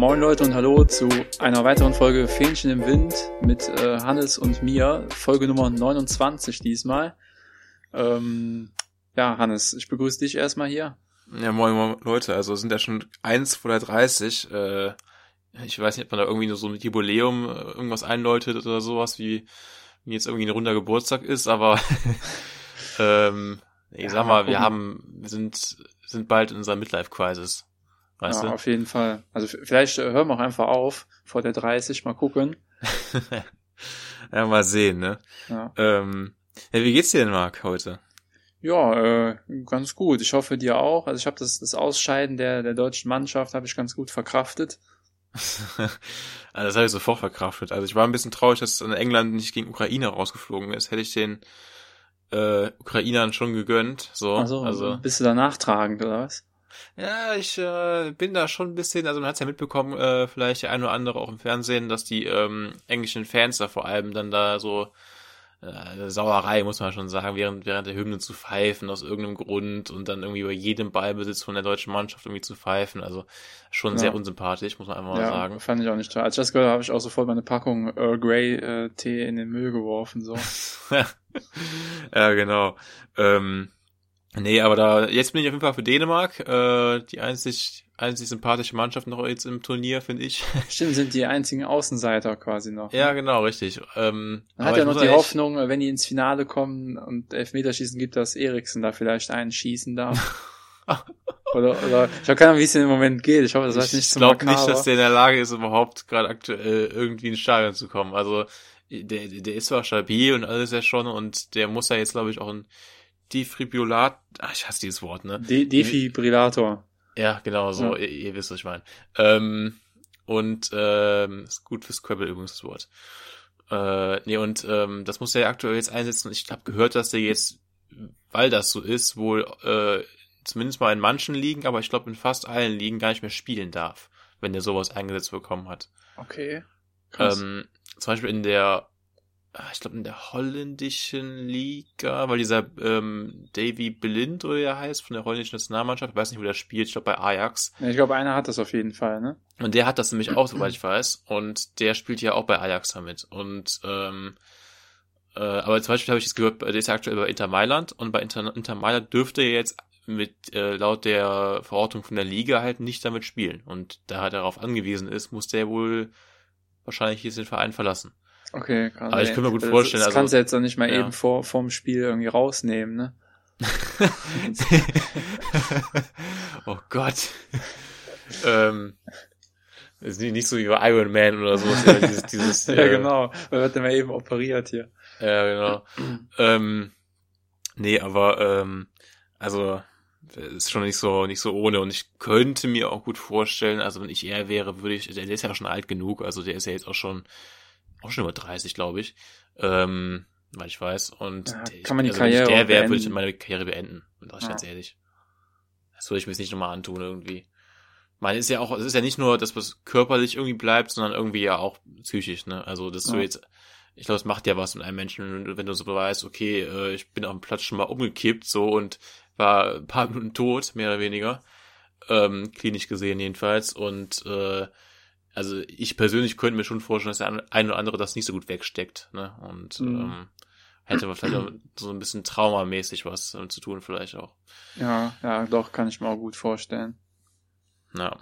Moin Leute und hallo zu einer weiteren Folge Fähnchen im Wind mit äh, Hannes und mir. Folge Nummer 29 diesmal. Ähm, ja, Hannes, ich begrüße dich erstmal hier. Ja, moin, moin Leute, also sind ja schon eins vor der 30. Äh, ich weiß nicht, ob man da irgendwie nur so ein Jubiläum äh, irgendwas einläutet oder sowas, wie, wie jetzt irgendwie ein runder Geburtstag ist, aber ähm, ich ja, sag mal, wir haben, wir sind, sind bald in unserer Midlife-Crisis. Weißt ja, du? auf jeden Fall. Also vielleicht äh, hören wir auch einfach auf vor der 30, mal gucken. ja, mal sehen, ne? Ja. Ähm, ja, wie geht's dir denn, Marc, heute? Ja, äh, ganz gut. Ich hoffe dir auch. Also ich habe das, das Ausscheiden der, der deutschen Mannschaft habe ich ganz gut verkraftet. also das habe ich sofort verkraftet. Also ich war ein bisschen traurig, dass England nicht gegen Ukraine rausgeflogen ist. Hätte ich den äh, Ukrainern schon gegönnt. So, also, also bist du da nachtragend oder was? Ja, ich äh, bin da schon ein bisschen, also man hat's ja mitbekommen, äh, vielleicht der ein oder andere auch im Fernsehen, dass die ähm, englischen Fans da vor allem dann da so äh, Sauerei, muss man schon sagen, während, während der Hymne zu pfeifen aus irgendeinem Grund und dann irgendwie bei jedem Ballbesitz von der deutschen Mannschaft irgendwie zu pfeifen. Also schon ja. sehr unsympathisch, muss man einfach mal ja, sagen. fand ich auch nicht toll. Als ich das gehört habe, habe ich auch sofort meine Packung Earl Grey äh, Tee in den Müll geworfen. so. ja, genau. Ähm, Nee, aber da, jetzt bin ich auf jeden Fall für Dänemark, äh, die einzig, einzig sympathische Mannschaft noch jetzt im Turnier, finde ich. Stimmt, sind die einzigen Außenseiter quasi noch. Ja, genau, richtig. Ähm, Man hat ja noch die Hoffnung, wenn die ins Finale kommen und Elfmeterschießen gibt, dass Eriksen da vielleicht einen schießen darf. oder, oder, ich habe keine Ahnung, wie es im Moment geht. Ich hoffe, das heißt nicht Ich glaube nicht, dass der in der Lage ist, überhaupt gerade aktuell irgendwie ins Stadion zu kommen. Also, der, der ist zwar stabil und alles ja schon und der muss ja jetzt, glaube ich, auch ein Defibrillator, ach, ich hasse dieses Wort, ne? De Defibrillator. Ja, genau, so, ja. Ihr, ihr, wisst, was ich meine. Ähm, und ähm, ist gut fürs Scrabble übrigens das Wort. Äh, nee, und ähm, das muss er ja aktuell jetzt einsetzen. Ich habe gehört, dass der jetzt, weil das so ist, wohl äh, zumindest mal in manchen Ligen, aber ich glaube in fast allen Ligen gar nicht mehr spielen darf, wenn der sowas eingesetzt bekommen hat. Okay. Krass. Ähm, zum Beispiel in der ich glaube in der holländischen Liga, weil dieser ähm, Davy Blind oder er heißt von der holländischen Nationalmannschaft, ich weiß nicht, wo der spielt, ich glaube bei Ajax. Ja, ich glaube, einer hat das auf jeden Fall, ne? Und der hat das nämlich auch, soweit ich weiß, und der spielt ja auch bei Ajax damit. Und ähm, äh, aber zum Beispiel habe ich jetzt gehört, der ist ja aktuell bei Inter Mailand und bei Inter, Inter Mailand dürfte er jetzt mit äh, laut der Verordnung von der Liga halt nicht damit spielen. Und da er darauf angewiesen ist, muss der wohl wahrscheinlich jetzt den Verein verlassen. Okay, krass. Aber ich kann mir gut vorstellen. Das, das also, kannst du jetzt doch nicht mal ja. eben vor vorm Spiel irgendwie rausnehmen, ne? oh Gott. ähm, ist nicht so wie bei Iron Man oder so. dieses, dieses, ja, äh, genau. Man wird immer eben operiert hier. Ja, genau. ähm, nee, aber ähm, also ist schon nicht so nicht so ohne und ich könnte mir auch gut vorstellen, also wenn ich er wäre, würde ich, der ist ja schon alt genug, also der ist ja jetzt auch schon auch schon über 30, glaube ich. Ähm, weil ich weiß. Und ja, kann man die also Karriere wenn ich der wäre, würde ich meine Karriere beenden. Sag ich ja. ganz ehrlich. Das würde ich mir jetzt nicht nochmal antun irgendwie. Man ist ja auch, es ist ja nicht nur, dass was körperlich irgendwie bleibt, sondern irgendwie ja auch psychisch, ne? Also, dass ja. du jetzt, ich glaube, es macht ja was mit einem Menschen, wenn du so weißt, okay, äh, ich bin auf dem Platz schon mal umgekippt, so, und war ein paar Minuten tot, mehr oder weniger. Ähm, klinisch gesehen jedenfalls. Und äh, also ich persönlich könnte mir schon vorstellen, dass der ein oder andere das nicht so gut wegsteckt, ne? Und mhm. ähm, hätte vielleicht auch so ein bisschen traumamäßig was damit zu tun, vielleicht auch. Ja, ja, doch, kann ich mir auch gut vorstellen. Ja.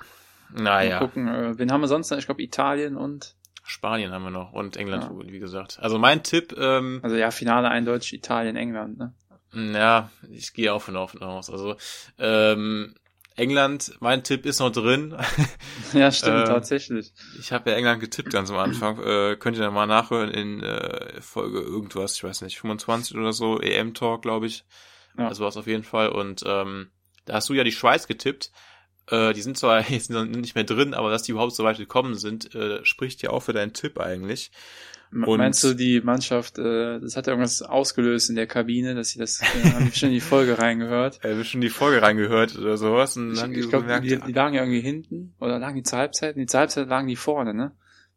Naja. Mal gucken, äh, wen haben wir sonst noch? Ich glaube Italien und Spanien haben wir noch und England, ja. wie gesagt. Also mein Tipp, ähm, Also ja, Finale eindeutig Italien, England, ne? Ja, ich gehe auch von offen aus. Also, ähm, England, mein Tipp ist noch drin. Ja, stimmt, äh, tatsächlich. Ich habe ja England getippt ganz am Anfang. Äh, könnt ihr dann mal nachhören in äh, Folge irgendwas, ich weiß nicht, 25 oder so, EM-Talk, glaube ich. Ja. Also was auf jeden Fall. Und ähm, da hast du ja die Schweiz getippt. Äh, die sind zwar jetzt nicht mehr drin, aber dass die überhaupt so weit gekommen sind, äh, spricht ja auch für deinen Tipp eigentlich. Und Meinst du, die Mannschaft, äh, das hat ja irgendwas ausgelöst in der Kabine, dass sie das, äh, haben schon in die Folge reingehört? Ja, wir schon die Folge reingehört oder sowas. Und ich, ich glaube, die, die lagen ja irgendwie hinten, oder lagen die zur Halbzeit? Die zur Halbzeit lagen die vorne, ne?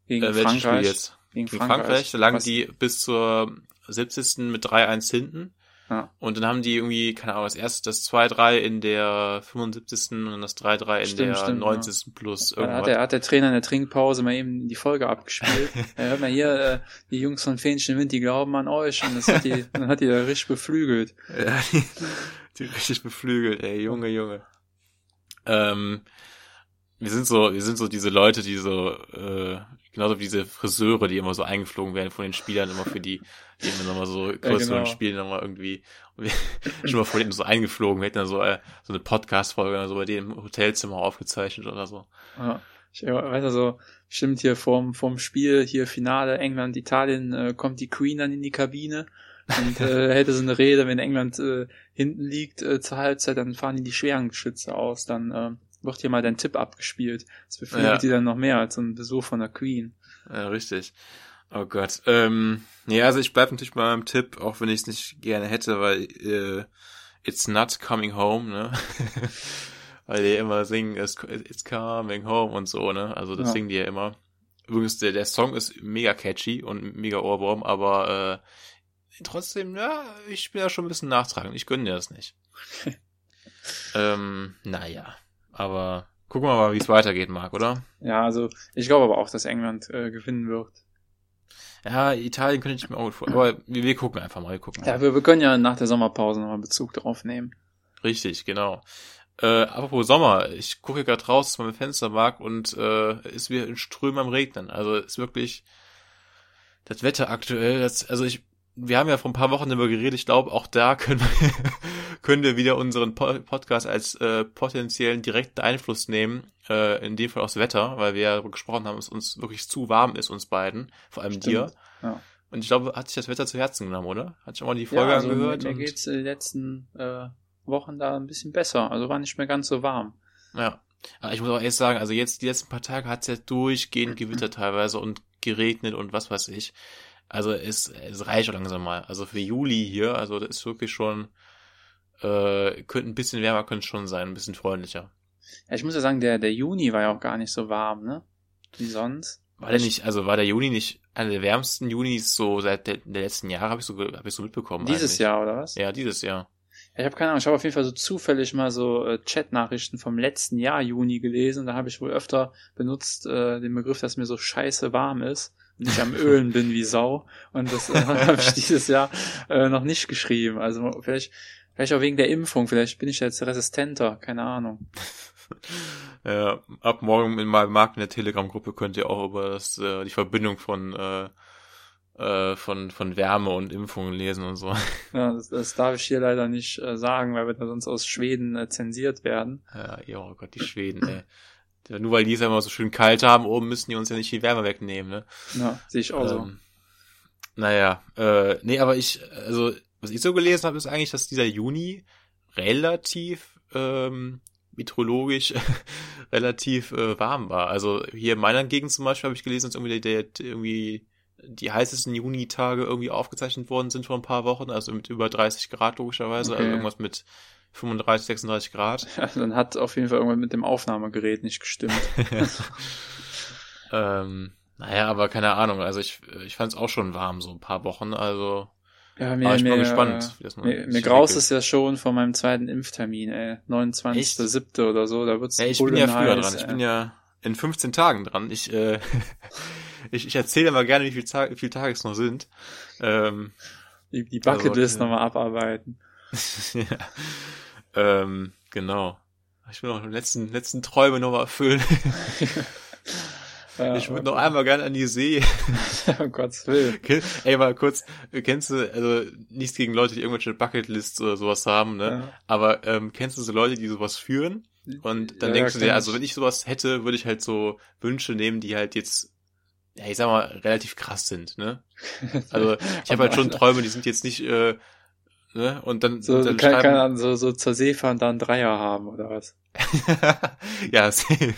Gegen äh, Frankreich. Spiel jetzt? Gegen, Gegen Frankreich. Frankreich, lagen Was? die bis zur 70. mit 3-1 hinten. Ja. Und dann haben die irgendwie, keine Ahnung, das erste, das 2-3 in der 75. und das 3-3 in Stimmt, der stimmt, 90. plus Da hat irgendwas. der, hat der Trainer in der Trinkpause mal eben die Folge abgespielt. ja, hört mal hier, äh, die Jungs von Fähnchen Wind, die glauben an euch. Und das hat die, dann hat die da richtig beflügelt. Ja, die, die richtig beflügelt, ey, Junge, Junge. Ähm, wir sind so, wir sind so diese Leute, die so, äh, genauso wie diese Friseure, die immer so eingeflogen werden von den Spielern, immer für die, die immer nochmal so größeren genau. Spiele nochmal irgendwie, und wir, schon mal vor denen so eingeflogen, wir hätten dann so, äh, so eine Podcast-Folge so bei denen im Hotelzimmer aufgezeichnet oder so. Ja. Ich weiß also, stimmt hier vorm, vorm Spiel, hier Finale England, Italien, äh, kommt die Queen dann in die Kabine und äh, hätte so eine Rede, wenn England äh, hinten liegt äh, zur Halbzeit, dann fahren die die schweren Geschütze aus, dann äh, wird hier mal dein Tipp abgespielt. Das beflügelt Ja. die dann noch mehr als so ein Besuch von der Queen. Ja, richtig. Oh Gott. Ähm, ja, also ich bleib natürlich bei meinem Tipp, auch wenn ich es nicht gerne hätte, weil äh, it's not coming home, ne? weil die immer singen, it's, coming home und so, ne? Also das Ja. singen die ja immer. Übrigens, der, der Song ist mega catchy und mega Ohrwurm, aber äh, trotzdem, ja, ich bin ja schon ein bisschen nachtragend. Ich gönne dir das nicht. ähm, naja. Aber gucken wir mal, wie es weitergeht, Marc, oder? Ja, also ich glaube aber auch, dass England äh, gewinnen wird. Ja, Italien könnte ich mir auch gut vorstellen. Aber wir, wir gucken einfach mal, wir gucken mal. Ja, wir, wir können ja nach der Sommerpause nochmal Bezug darauf nehmen. Richtig, genau. Äh, apropos Sommer, ich gucke gerade raus aus meinem Fenstermark und äh, ist wieder in Strömen am Regnen. Also ist wirklich das Wetter aktuell. Das, also ich, wir haben ja vor ein paar Wochen darüber geredet. Ich glaube, auch da können wir, können wir wieder unseren po Podcast als äh, potenziellen direkten Einfluss nehmen. Äh, in dem Fall aufs Wetter, weil wir ja darüber gesprochen haben, dass uns wirklich zu warm ist, uns beiden, vor allem Stimmt, dir. ja. Und ich glaube, hat sich das Wetter zu Herzen genommen, oder? Hat sich auch mal die Folge ja, also angehört? Mir, geht's in den letzten äh, Wochen da ein bisschen besser. Also war nicht mehr ganz so warm. Ja. Aber ich muss auch ehrlich sagen, also jetzt die letzten paar Tage hat es ja durchgehend gewittert teilweise und geregnet und was weiß ich. Also es, es reicht schon langsam mal. Also für Juli hier, also das ist wirklich schon, äh, könnte ein bisschen wärmer könnte schon sein, ein bisschen freundlicher. Ja, ich muss ja sagen, der, der Juni war ja auch gar nicht so warm, ne? Wie sonst. War der nicht, also war der Juni nicht einer der wärmsten Junis so seit der, der letzten Jahre, habe ich so, hab ich so mitbekommen. Dieses eigentlich. Jahr, oder was? Ja, dieses Jahr. Ja, ich habe keine Ahnung, ich habe auf jeden Fall so zufällig mal so äh, Chat-Nachrichten vom letzten Jahr Juni gelesen. Da habe ich wohl öfter benutzt äh, den Begriff, dass mir so scheiße warm ist und ich am Ölen bin wie Sau. Und das äh, habe ich dieses Jahr äh, noch nicht geschrieben. Also vielleicht, vielleicht auch wegen der Impfung, vielleicht bin ich jetzt resistenter, keine Ahnung. Ja, ab morgen in meinem Markt in der Telegram-Gruppe könnt ihr auch über das, äh, die Verbindung von, äh, äh, von, von Wärme und Impfungen lesen und so. Ja, das, das darf ich hier leider nicht äh, sagen, weil wir da sonst aus Schweden äh, zensiert werden. Ja, ja, oh Gott, die Schweden, ey. Nur weil die es ja immer so schön kalt haben, oben müssen die uns ja nicht die Wärme wegnehmen, ne? Ja, sehe ich auch so. Ähm, naja, äh, nee, aber ich, also, was ich so gelesen habe, ist eigentlich, dass dieser Juni relativ ähm, meteorologisch relativ äh, warm war. Also hier in meiner Gegend zum Beispiel habe ich gelesen, dass irgendwie der, der irgendwie die heißesten Juni-Tage irgendwie aufgezeichnet worden sind vor ein paar Wochen, also mit über 30 Grad logischerweise, Okay. also irgendwas mit 35, 36 Grad. Ja, dann hat auf jeden Fall irgendwann mit dem Aufnahmegerät nicht gestimmt. ähm, naja, aber keine Ahnung, also ich, ich fand es auch schon warm, so ein paar Wochen, also Ja, Aber ich bin mal gespannt, wie das mal Mir, mir graust es ja schon vor meinem zweiten Impftermin, ey. 29.7. oder so, da wird's Ja, ich bin ja früher dran. Ich ey. bin ja in 15 Tagen dran. Ich, äh, ich, ich erzähle immer gerne, wie viele Tage, wie viele Tage es noch sind. Ähm, die, die Bucketlist Also, nochmal abarbeiten. ja. ähm, genau. Ich will noch die letzten, letzten Träume noch mal erfüllen. Ja, Ich würde noch einmal gerne an die See. um Gottes Willen. Ey, mal kurz, kennst du, also nichts gegen Leute, die irgendwelche Bucketlists oder sowas haben, ne? Ja. Aber ähm, kennst du so Leute, die sowas führen? Und dann Ja, denkst du dir, also wenn ich sowas hätte, würde ich halt so Wünsche nehmen, die halt jetzt, ja, ich sag mal, relativ krass sind, ne? Also ich habe halt schon Träume, die sind jetzt nicht, äh, ne? Und dann, So, dann kann, schreiben, kann dann so, so zur See fahren, da einen Dreier haben, oder was? ja, safe.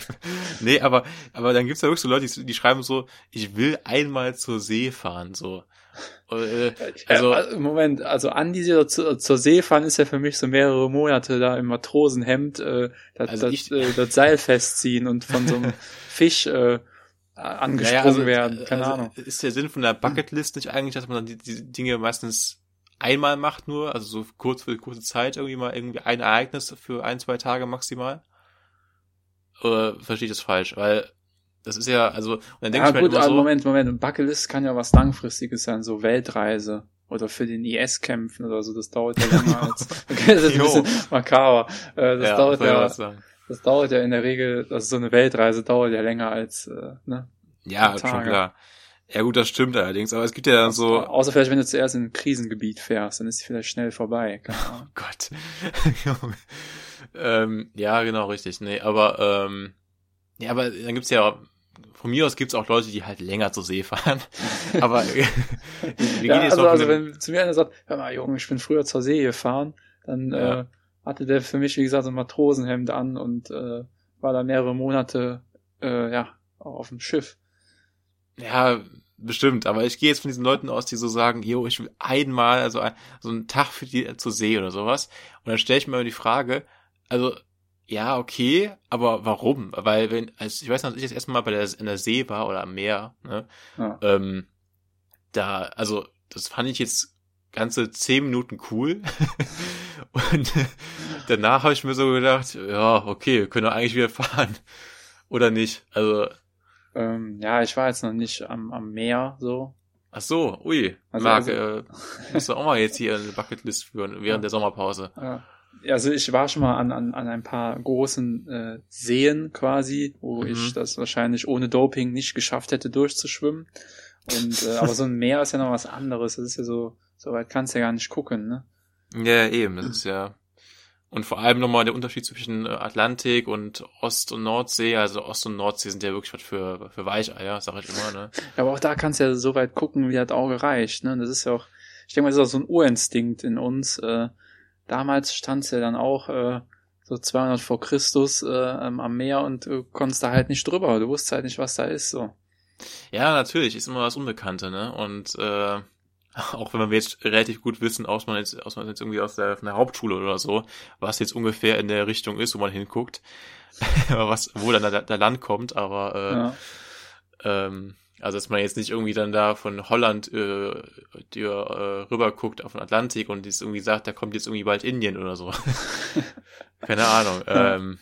Nee, aber, aber dann gibt's ja wirklich so Leute, die, die schreiben so, ich will einmal zur See fahren, so. Äh, also, äh, Moment, also Andi so zu, zur See fahren ist ja für mich so mehrere Monate da im Matrosenhemd äh, das, Also das, ich- äh, das Seil festziehen und von so einem Fisch äh, angesprungen Naja, also, werden. Keine also Ahnung. Ist der Sinn von der Bucketlist nicht eigentlich, dass man dann die, die Dinge meistens einmal macht nur, also so kurz für kurze Zeit irgendwie mal irgendwie ein Ereignis für ein, zwei Tage maximal? Oder verstehe ich das falsch? Weil das ist ja, also, und dann denke ja, ich mir gut, halt immer so, Moment, Moment, Buckelist kann ja was Langfristiges sein, so Weltreise oder für den IS kämpfen oder so, das dauert ja länger als, okay, das ist ein bisschen makaber, äh, das ja, dauert ja, das dauert ja in der Regel, also so eine Weltreise dauert ja länger als, äh, ne? Ja, schon klar. Ja gut, das stimmt allerdings, aber es gibt ja dann so... Außer vielleicht, wenn du zuerst in ein Krisengebiet fährst, dann ist sie vielleicht schnell vorbei. Oh Gott. ähm, ja, genau, richtig. Nee, aber, ähm, ja, aber dann gibt's ja von mir aus gibt's auch Leute, die halt länger zur See fahren. Aber wir gehen ja, jetzt also, also wenn zu mir einer sagt, hör mal, Junge, ich bin früher zur See gefahren, dann ja. äh, hatte der für mich, wie gesagt, so ein Matrosenhemd an und äh, war da mehrere Monate äh, ja auf dem Schiff. Ja, bestimmt, aber ich gehe jetzt von diesen Leuten aus, die so sagen, jo, ich will einmal, also ein, so einen Tag für die zur See oder sowas. Und dann stelle ich mir immer die Frage, also ja, okay, aber warum? Weil wenn, als ich weiß noch, als ich das erste Mal bei der in der See war oder am Meer, ne, ja. ähm, da, also das fand ich jetzt ganze zehn Minuten cool. und danach habe ich mir so gedacht, ja, okay, wir können doch eigentlich wieder fahren. Oder nicht? Also. Ähm, ja, ich war jetzt noch nicht am, am Meer so. Ach so, ui. Also, Marc, also, äh, musst du auch mal jetzt hier eine Bucketlist führen während ja. der Sommerpause. Ja also ich war schon mal an, an, an ein paar großen äh, Seen quasi, wo mhm. ich das wahrscheinlich ohne Doping nicht geschafft hätte durchzuschwimmen. Und äh, aber so ein Meer ist ja noch was anderes. Das ist ja so, so weit kannst du ja gar nicht gucken, ne? Ja, eben. Das ist ja und vor allem nochmal der Unterschied zwischen äh, Atlantik und Ost- und Nordsee. Also Ost- und Nordsee sind ja wirklich was für, für Weicheier, sag ich immer, ne? Ja, aber auch da kannst du ja so weit gucken, wie das Auge reicht, ne? Das ist ja auch, ich denke mal, das ist auch so ein Urinstinkt in uns, äh, damals stand's ja dann auch äh, so 200 vor Christus äh, ähm, am Meer und du konntest da halt nicht drüber. Du wusstest halt nicht, was da ist. so. Ja, natürlich, ist immer was Unbekannte, ne? Und äh, auch wenn wir jetzt relativ gut wissen, aus man jetzt, aus man jetzt irgendwie aus der, von der Hauptschule oder so, was jetzt ungefähr in der Richtung ist, wo man hinguckt, was, wo dann der, der Land kommt, aber äh, ja. ähm, also dass man jetzt nicht irgendwie dann da von Holland äh, äh, rüber guckt auf den Atlantik und jetzt irgendwie sagt, da kommt jetzt irgendwie bald Indien oder so. Keine Ahnung. Ähm,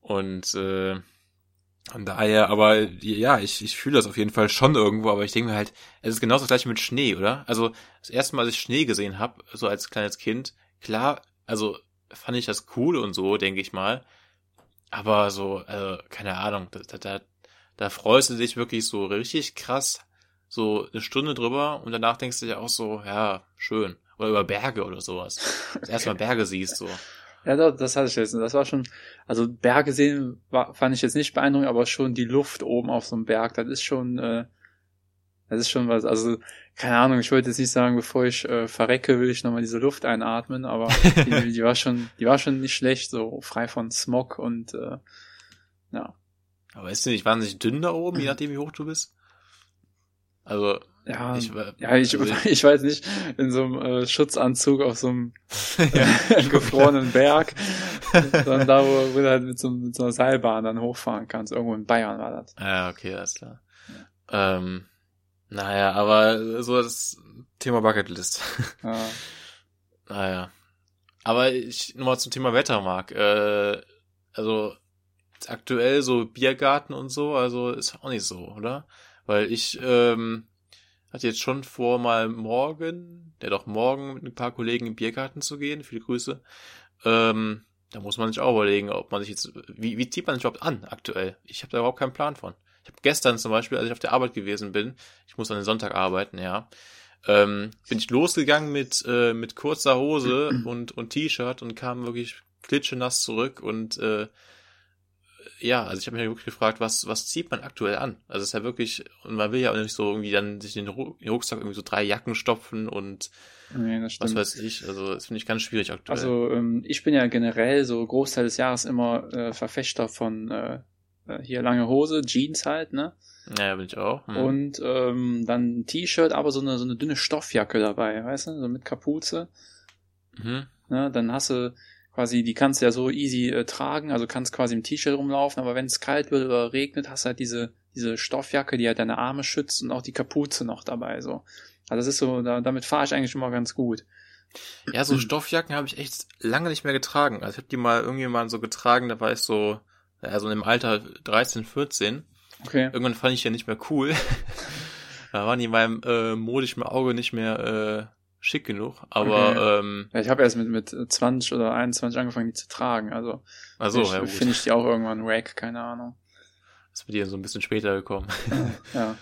und äh, von daher, aber ja, ich, ich fühle das auf jeden Fall schon irgendwo, aber ich denke mir halt, es ist genauso das gleiche mit Schnee, oder? Also das erste Mal, als ich Schnee gesehen habe, so als kleines Kind, klar, also fand ich das cool und so, denke ich mal. Aber so, also, keine Ahnung, da, da, da freust du dich wirklich so richtig krass, so eine Stunde drüber und danach denkst du dir auch so, ja, schön. Oder über Berge oder sowas. okay. Erstmal Berge siehst so. Ja, das hatte ich jetzt. Das war schon, also Berge sehen war, fand ich jetzt nicht beeindruckend, aber schon die Luft oben auf so einem Berg, das ist schon, äh, das ist schon was, also, keine Ahnung, ich wollte jetzt nicht sagen, bevor ich äh, verrecke, will ich nochmal diese Luft einatmen, aber die, die war schon, die war schon nicht schlecht, so frei von Smog und äh, ja. Aber ist du nicht wahnsinnig dünn da oben, je nachdem wie hoch du bist? Also, ja, ich, ja, ich, also ich weiß nicht, in so einem äh, Schutzanzug auf so einem äh, gefrorenen Berg, sondern da, wo, wo du halt mit so, mit so einer Seilbahn dann hochfahren kannst. Irgendwo in Bayern war das. Ja, okay, alles klar. Ja. Ähm, naja, aber so das Thema Bucketlist. Ja. naja. Aber ich nochmal zum Thema Wetter, Marc. Äh, also aktuell so Biergarten und so, also ist auch nicht so, oder? Weil ich ähm, hatte jetzt schon vor, mal morgen, der doch morgen mit ein paar Kollegen im Biergarten zu gehen. Viele Grüße. Ähm, da muss man sich auch überlegen, ob man sich jetzt, wie, wie zieht man sich überhaupt an aktuell? Ich habe da überhaupt keinen Plan von. Ich habe gestern zum Beispiel, als ich auf der Arbeit gewesen bin, ich muss an den Sonntag arbeiten, ja, ähm, bin ich losgegangen mit äh, mit kurzer Hose und und T-Shirt und kam wirklich klitschenass zurück und äh, ja, also ich habe mich wirklich gefragt, was, was zieht man aktuell an? Also es ist ja wirklich, und man will ja auch nicht so irgendwie dann sich in den Rucksack irgendwie so drei Jacken stopfen und nee, das was weiß ich. Also das finde ich ganz schwierig aktuell. Also ähm, ich bin ja generell so Großteil des Jahres immer äh, Verfechter von äh, äh hier lange Hose, Jeans halt, ne? Ja, bin ich auch. Hm. Und ähm, dann ein T-Shirt, aber so eine, so eine dünne Stoffjacke dabei, weißt du, so mit Kapuze. Mhm. Ne? Dann hast du quasi, die kannst du ja so easy äh, tragen, also kannst quasi im T-Shirt rumlaufen, aber wenn es kalt wird oder regnet, hast du halt diese, diese Stoffjacke, die halt deine Arme schützt und auch die Kapuze noch dabei, so. Also das ist so, da, damit fahre ich eigentlich immer ganz gut. Ja, so Stoffjacken habe ich echt lange nicht mehr getragen. Also ich habe die mal irgendwie mal so getragen, da war ich so, ja, so im Alter 13, 14. Okay. Irgendwann fand ich ja nicht mehr cool. da waren die in meinem äh, modischen Auge nicht mehr äh, schick genug. Aber Okay. ähm, Ja, ich habe erst mit, mit 20 oder 21 angefangen, die zu tragen. Also also ja finde ich die auch irgendwann wack, keine Ahnung. ist bei dir so ein bisschen später gekommen. Ja.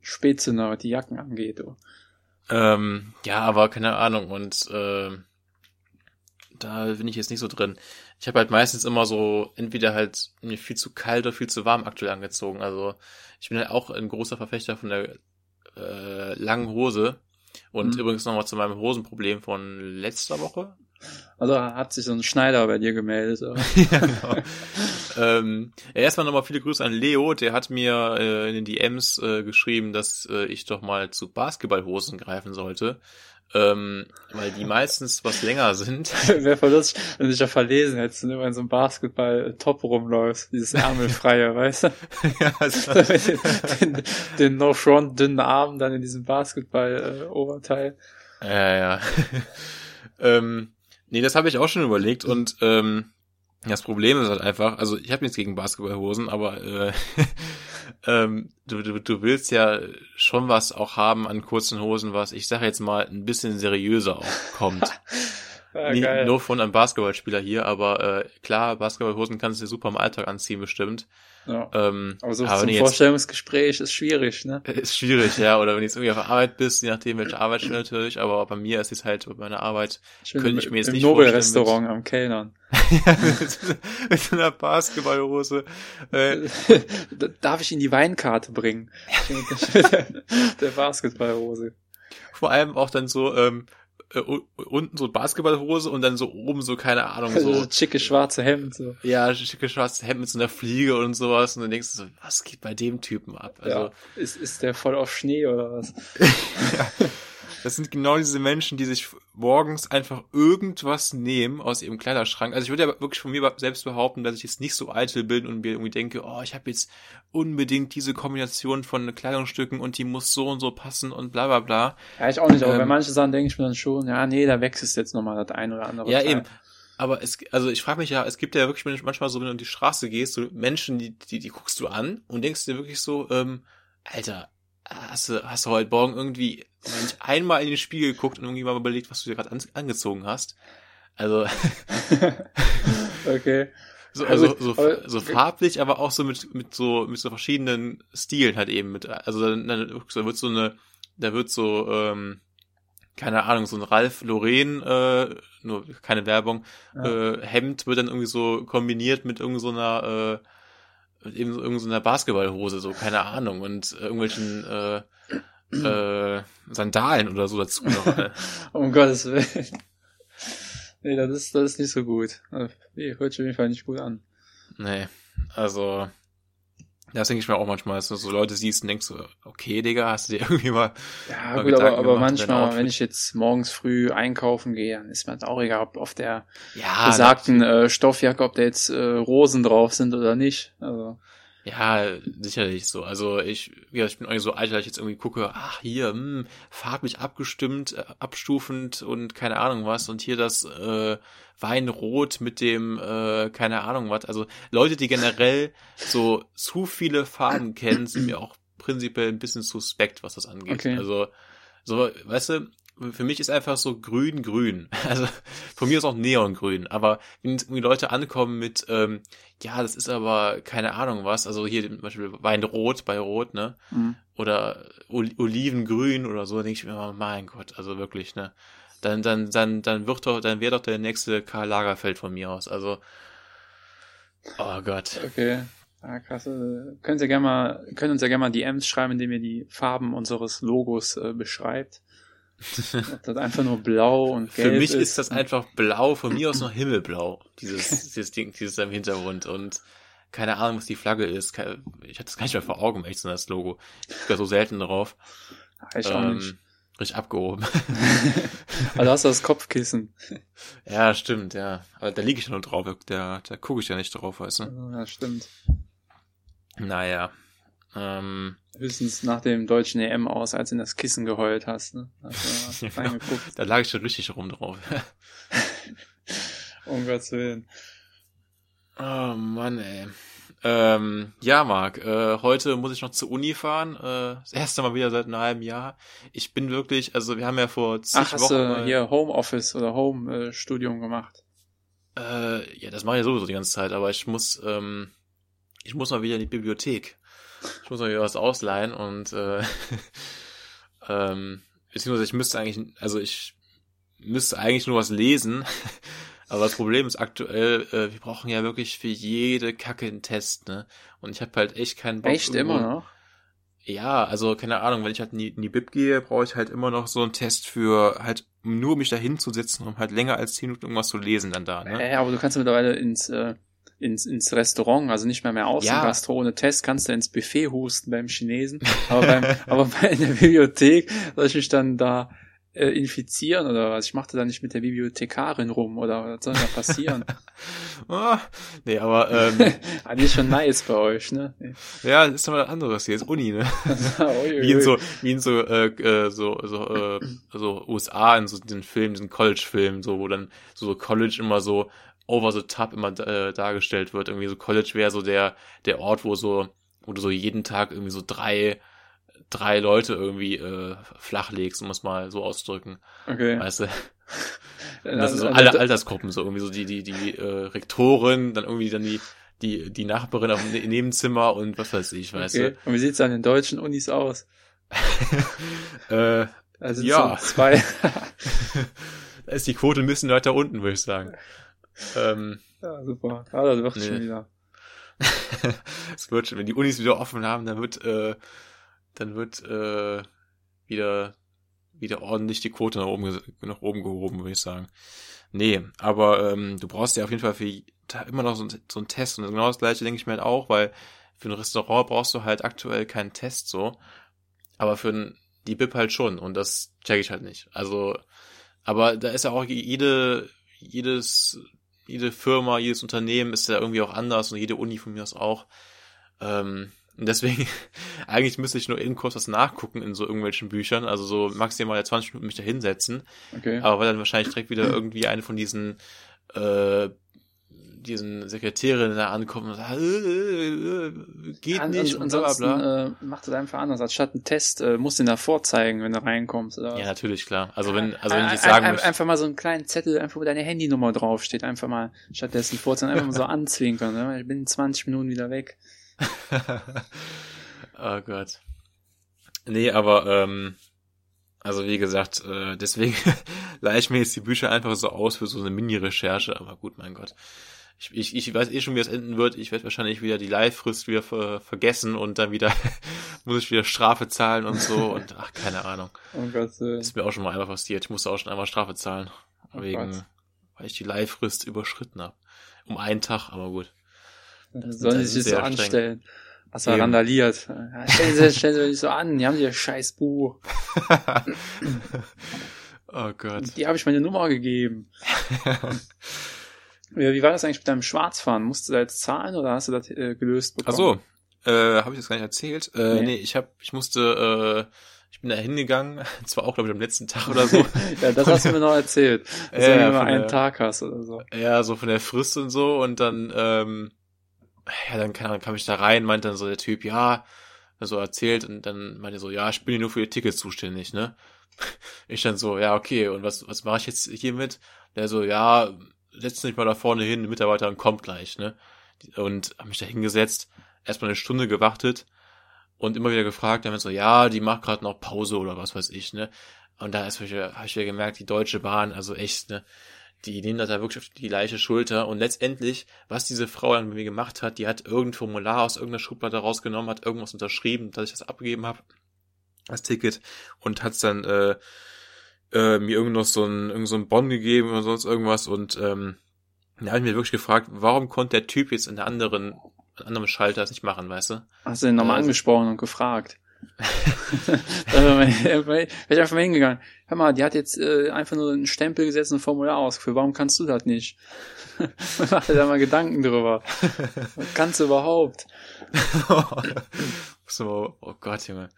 Spätzünder, was die Jacken angeht. Oh. Ähm, ja, aber keine Ahnung und äh, da bin ich jetzt nicht so drin. Ich habe halt meistens immer so entweder halt mir viel zu kalt oder viel zu warm aktuell angezogen. Also ich bin halt auch ein großer Verfechter von der äh, langen Hose. Und Mhm. übrigens nochmal zu meinem Hosenproblem von letzter Woche. Also hat sich so ein Schneider bei dir gemeldet. Ja, genau. ähm, ja, erstmal nochmal viele Grüße an Leo, der hat mir äh, in den DMs äh, geschrieben, dass äh, ich doch mal zu Basketballhosen greifen sollte. Ähm, weil die meistens was länger sind. Wäre voll lustig, wenn du dich ja verlesen hättest und immer in so einem Basketball-Top rumläufst. Dieses Ärmelfreie, weißt du? ja, also, den, den, den No-Front dünnen Arm dann in diesem Basketball-Oberteil. ja, ja. ähm, nee, das habe ich auch schon überlegt und ähm, das Problem ist halt einfach, also ich habe nichts gegen Basketballhosen, aber äh, ähm, du, du, du willst ja schon was auch haben an kurzen Hosen, was ich sage jetzt mal ein bisschen seriöser auch kommt. Nie, geil. nur von einem Basketballspieler hier, aber äh, klar, Basketballhosen kannst du dir super im Alltag anziehen bestimmt. Ja. Ähm, Aber so aber zum du jetzt Vorstellungsgespräch ist schwierig, ne? ist schwierig, ja, oder wenn du jetzt irgendwie auf der Arbeit bist, je nachdem welche Arbeitsstelle natürlich, aber bei mir ist es halt bei meiner Arbeit Schön Könnte ich mir jetzt im nicht Nobel-Restaurant am Kellnern. mit, mit so einer Basketballhose. Äh, Darf ich Ihnen die Weinkarte bringen? der, der Basketballhose. vor allem auch dann so ähm, äh, unten so Basketballhose und dann so oben so keine Ahnung Also so das schicke schwarze Hemd. So. ja schicke schwarzes Hemd mit so einer Fliege und sowas und dann denkst du so was geht bei dem Typen ab also ja. ist, ist der voll auf Schnee oder was? das sind genau diese Menschen die sich morgens einfach irgendwas nehmen aus ihrem Kleiderschrank also ich würde ja wirklich von mir selbst behaupten dass ich jetzt nicht so eitel bin und mir irgendwie denke oh ich habe jetzt unbedingt diese Kombination von Kleidungsstücken und die muss so und so passen und bla bla bla Ja, ich auch nicht, aber bei Ähm, manchen Sachen denke ich mir dann schon, ja, nee, da wechselst jetzt nochmal das ein oder andere. Ja, Teil. eben. Aber es, also ich frage mich ja, es gibt ja wirklich manchmal so, wenn du in die Straße gehst, so Menschen, die, die, die guckst du an und denkst dir wirklich so, ähm, Alter, hast du, hast du heute Morgen irgendwie nicht einmal in den Spiegel geguckt und irgendwie mal überlegt, was du dir gerade an, angezogen hast? Also, Okay. so, also, so, so farblich, aber auch so mit, mit so, mit so verschiedenen Stilen halt eben mit, also dann, dann da wird so eine, da wird so, ähm, keine Ahnung, so ein Ralph Lauren, äh, nur keine Werbung, Ja. äh, Hemd wird dann irgendwie so kombiniert mit irgend so einer, äh, eben so, irgend so einer Basketballhose, so, keine Ahnung, und äh, irgendwelchen, äh, äh, Sandalen oder so dazu noch. Äh. Um Gottes Willen. Nee, das ist, das ist nicht so gut. Also, Nee, hört sich auf jeden Fall nicht gut an. Nee, also, das denke ich mir auch manchmal, dass du so Leute siehst und denkst so, okay, Digga, hast du dir irgendwie mal, Ja, Mal gut, aber, Gedanken aber gemacht, dein manchmal, wenn ich jetzt morgens früh einkaufen gehe, dann ist mir das auch egal, ob auf der ja, besagten äh, Stoffjacke, ob da jetzt äh, Rosen drauf sind oder nicht. Also, Ja, sicherlich so. Also ich, ja, ich bin irgendwie so alt, dass ich jetzt irgendwie gucke, ach hier, hm, farblich abgestimmt, äh, abstufend und keine Ahnung was. Und hier das äh, Weinrot mit dem, äh, keine Ahnung was. Also Leute, die generell so zu viele Farben kennen, sind mir auch prinzipiell ein bisschen suspekt, was das angeht. Okay. Also, so, weißt du, für mich ist einfach so grün, grün. Also von mir ist auch Neongrün. Aber wenn irgendwie Leute ankommen mit, ähm, ja, das ist aber keine Ahnung was, also hier zum Beispiel Weinrot bei Rot, ne? mh. Oder Ol Olivengrün oder so, denke ich mir immer, mein Gott, also wirklich, ne? Dann, dann, dann, dann wird doch, dann wäre doch der nächste Karl Lagerfeld von mir aus. Also, oh Gott. okay. Ja, krass. Äh, Können Sie gerne mal, können uns ja gerne mal DMs schreiben, indem ihr die Farben unseres Logos äh, beschreibt. Ob das einfach nur blau und gelb Für mich ist. ist das einfach blau, von mir aus noch himmelblau, dieses, dieses Ding, dieses im Hintergrund und keine Ahnung, was die Flagge ist. Ich hatte das gar nicht mehr vor Augen, echt so das Logo. Ich gucke da so selten drauf. Ich auch nicht. Ähm, richtig abgehoben. Also hast du das Kopfkissen. ja, stimmt, ja. Aber da liege ich ja nur drauf, da, da gucke ich ja nicht drauf, weißt du. Ja, stimmt. Naja. Ähm, Höchstens nach dem deutschen EM aus, als du in das Kissen geheult hast. Ne? Hast reingeguckt. da lag ich schon richtig rum drauf. um Gottes Willen. Oh Mann, ey. Ähm, ja, Marc, äh, heute muss ich noch zur Uni fahren. Äh, das erste Mal wieder seit einem halben Jahr. Ich bin wirklich, also wir haben ja vor zig Ach, hast Wochen. du hier Homeoffice oder Home-Studium gemacht? Äh, ja, das mache ich sowieso die ganze Zeit, aber ich muss, ähm, ich muss mal wieder in die Bibliothek. Ich muss wieder was ausleihen und äh, ähm, beziehungsweise ich müsste eigentlich, also ich müsste eigentlich nur was lesen. Aber das Problem ist aktuell, äh, wir brauchen ja wirklich für jede Kacke einen Test, ne? Und ich habe halt echt keinen Bock. Echt immer noch? Ja, also keine Ahnung, wenn ich halt in die, in die Bib gehe, brauche ich halt immer noch so einen Test für halt nur mich da hinzusetzen, um halt länger als 10 Minuten irgendwas zu lesen dann da, ne? Ja, aber du kannst mittlerweile ins, äh, ins, ins Restaurant, also nicht mehr mehr außen Ja. Gastro ohne Test, kannst du ins Buffet husten beim Chinesen. Aber beim, aber bei in der Bibliothek soll ich mich dann da äh, infizieren oder was? Ich machte da nicht mit der Bibliothekarin rum oder was soll da passieren? Ah, nee, aber ähm, ah, die ist schon nice bei euch, ne? ja, das ist doch mal was anderes hier, ist Uni, ne? Wie in so, wie in so, äh, äh, so, so, äh, so USA, in so den Filmen, diesen College-Filmen, so, wo dann so College immer so over the top immer äh, dargestellt wird. Irgendwie so College wäre so der, der Ort, wo so, wo du so jeden Tag irgendwie so drei, drei Leute irgendwie äh, flachlegst, um es mal so auszudrücken. Okay. Weißt du? Äh, Das sind so alle da- Altersgruppen, so irgendwie so die, die, die äh, Rektorin, dann irgendwie dann die, die, die Nachbarin auf dem Ne- Nebenzimmer und was weiß ich, weißt okay. Und wie sieht's an den deutschen Unis aus? du. Äh, Also Ja. zwei. da ist die Quote ein bisschen weiter unten, würde ich sagen. Ähm, ja, super. Ah, das wird Nee. schon wieder. es wird schon, wenn die Unis wieder offen haben, dann wird, äh, dann wird äh, wieder, wieder ordentlich die Quote nach oben, nach oben gehoben, würde ich sagen. Nee, aber ähm, du brauchst ja auf jeden Fall für immer noch so, ein- so einen Test. Und genau das gleiche denke ich mir halt auch, weil für ein Restaurant brauchst du halt aktuell keinen Test so. Aber für ein, die BIP halt schon. Und das check ich halt nicht. Also, aber da ist ja auch jede, jedes, jede Firma, jedes Unternehmen ist ja irgendwie auch anders und jede Uni von mir aus auch. Ähm, und deswegen, eigentlich müsste ich nur eben kurz was nachgucken in so irgendwelchen Büchern, also so maximal 20 Minuten mich da hinsetzen, Okay. aber weil dann wahrscheinlich direkt wieder irgendwie eine von diesen, äh, diesen Sekretärinnen da ankommt und sagt, äh, äh, geht An- nicht und bla bla bla. äh, macht das einfach anders. Anstatt einen Test äh, musst du ihn da vorzeigen, wenn du reinkommst. Oder Ja, natürlich, klar. Also wenn, also wenn ich jetzt sagen möchte, Einfach mal so einen kleinen Zettel, einfach wo deine Handynummer draufsteht, einfach mal stattdessen vorzeigen, einfach mal so anzwinkern. Ne? Ich bin in 20 Minuten wieder weg. oh Gott. Nee, aber, ähm, also wie gesagt, äh, deswegen leihe ich mir jetzt die Bücher einfach so aus für so eine Mini-Recherche, aber gut, mein Gott. Ich, ich, ich weiß eh schon, wie es enden wird. Ich werde wahrscheinlich wieder die Live-Frist wieder ver vergessen und dann wieder muss ich wieder Strafe zahlen und so und ach, keine Ahnung. Oh Gott, äh, Ist mir auch schon mal einmal passiert. Ich musste auch schon einmal Strafe zahlen. Oh wegen, Gott. weil ich die Live-Frist überschritten habe. Um einen Tag, aber gut. Das sollen sie sich so anstellen. Hast du randaliert. Ja, stellen Sie stellen Sie nicht so an, die haben ihr scheiß Buch. oh Gott. Die habe ich meine Nummer gegeben. Wie war das eigentlich mit deinem Schwarzfahren? Musst du da jetzt zahlen oder hast du das äh, gelöst Ach bekommen? so, äh, habe ich das gar nicht erzählt? Äh, Nee. nee. ich hab, ich musste, äh, ich bin da hingegangen, zwar auch glaube ich am letzten Tag oder so. ja, das hast du mir noch erzählt. Dass Ja, du immer einen der- Tag hast oder so. ja, so von der Frist und so und dann, ähm, ja, dann keine Ahnung, kam ich da rein, meinte dann so der Typ, ja, so erzählt und dann meinte er so, ja, ich bin hier nur für die Tickets zuständig, ne? Ich dann so, ja, okay, und was, was mache ich jetzt hiermit? Der so, ja, setz dich mal da vorne hin, die Mitarbeiterin kommt gleich, ne? Und hab mich da hingesetzt, erstmal eine Stunde gewartet und immer wieder gefragt, dann so, ja, die macht gerade noch Pause oder was weiß ich, ne? Und da habe ich wieder gemerkt, die Deutsche Bahn, also echt, ne? Die nehmen das da wirklich auf die gleiche Schulter und letztendlich, was diese Frau dann mit mir gemacht hat, die hat irgendein Formular aus irgendeiner Schublade rausgenommen, hat irgendwas unterschrieben, dass ich das abgegeben habe, das Ticket, und hat's dann äh, äh, mir irgend noch so ein, irgend so ein Bon gegeben oder sonst irgendwas und ähm, da habe ich mir wirklich gefragt, warum konnte der Typ jetzt in der anderen, an anderem Schalter das nicht machen, weißt du? Hast du ihn nochmal Also- angesprochen und gefragt? also, wäre ich einfach mal hingegangen. Hör mal, die hat jetzt äh, einfach nur einen Stempel gesetzt und ein Formular ausgeführt. Warum kannst du das nicht? Mach dir da mal Gedanken drüber. kannst du überhaupt? so, oh Gott, Junge.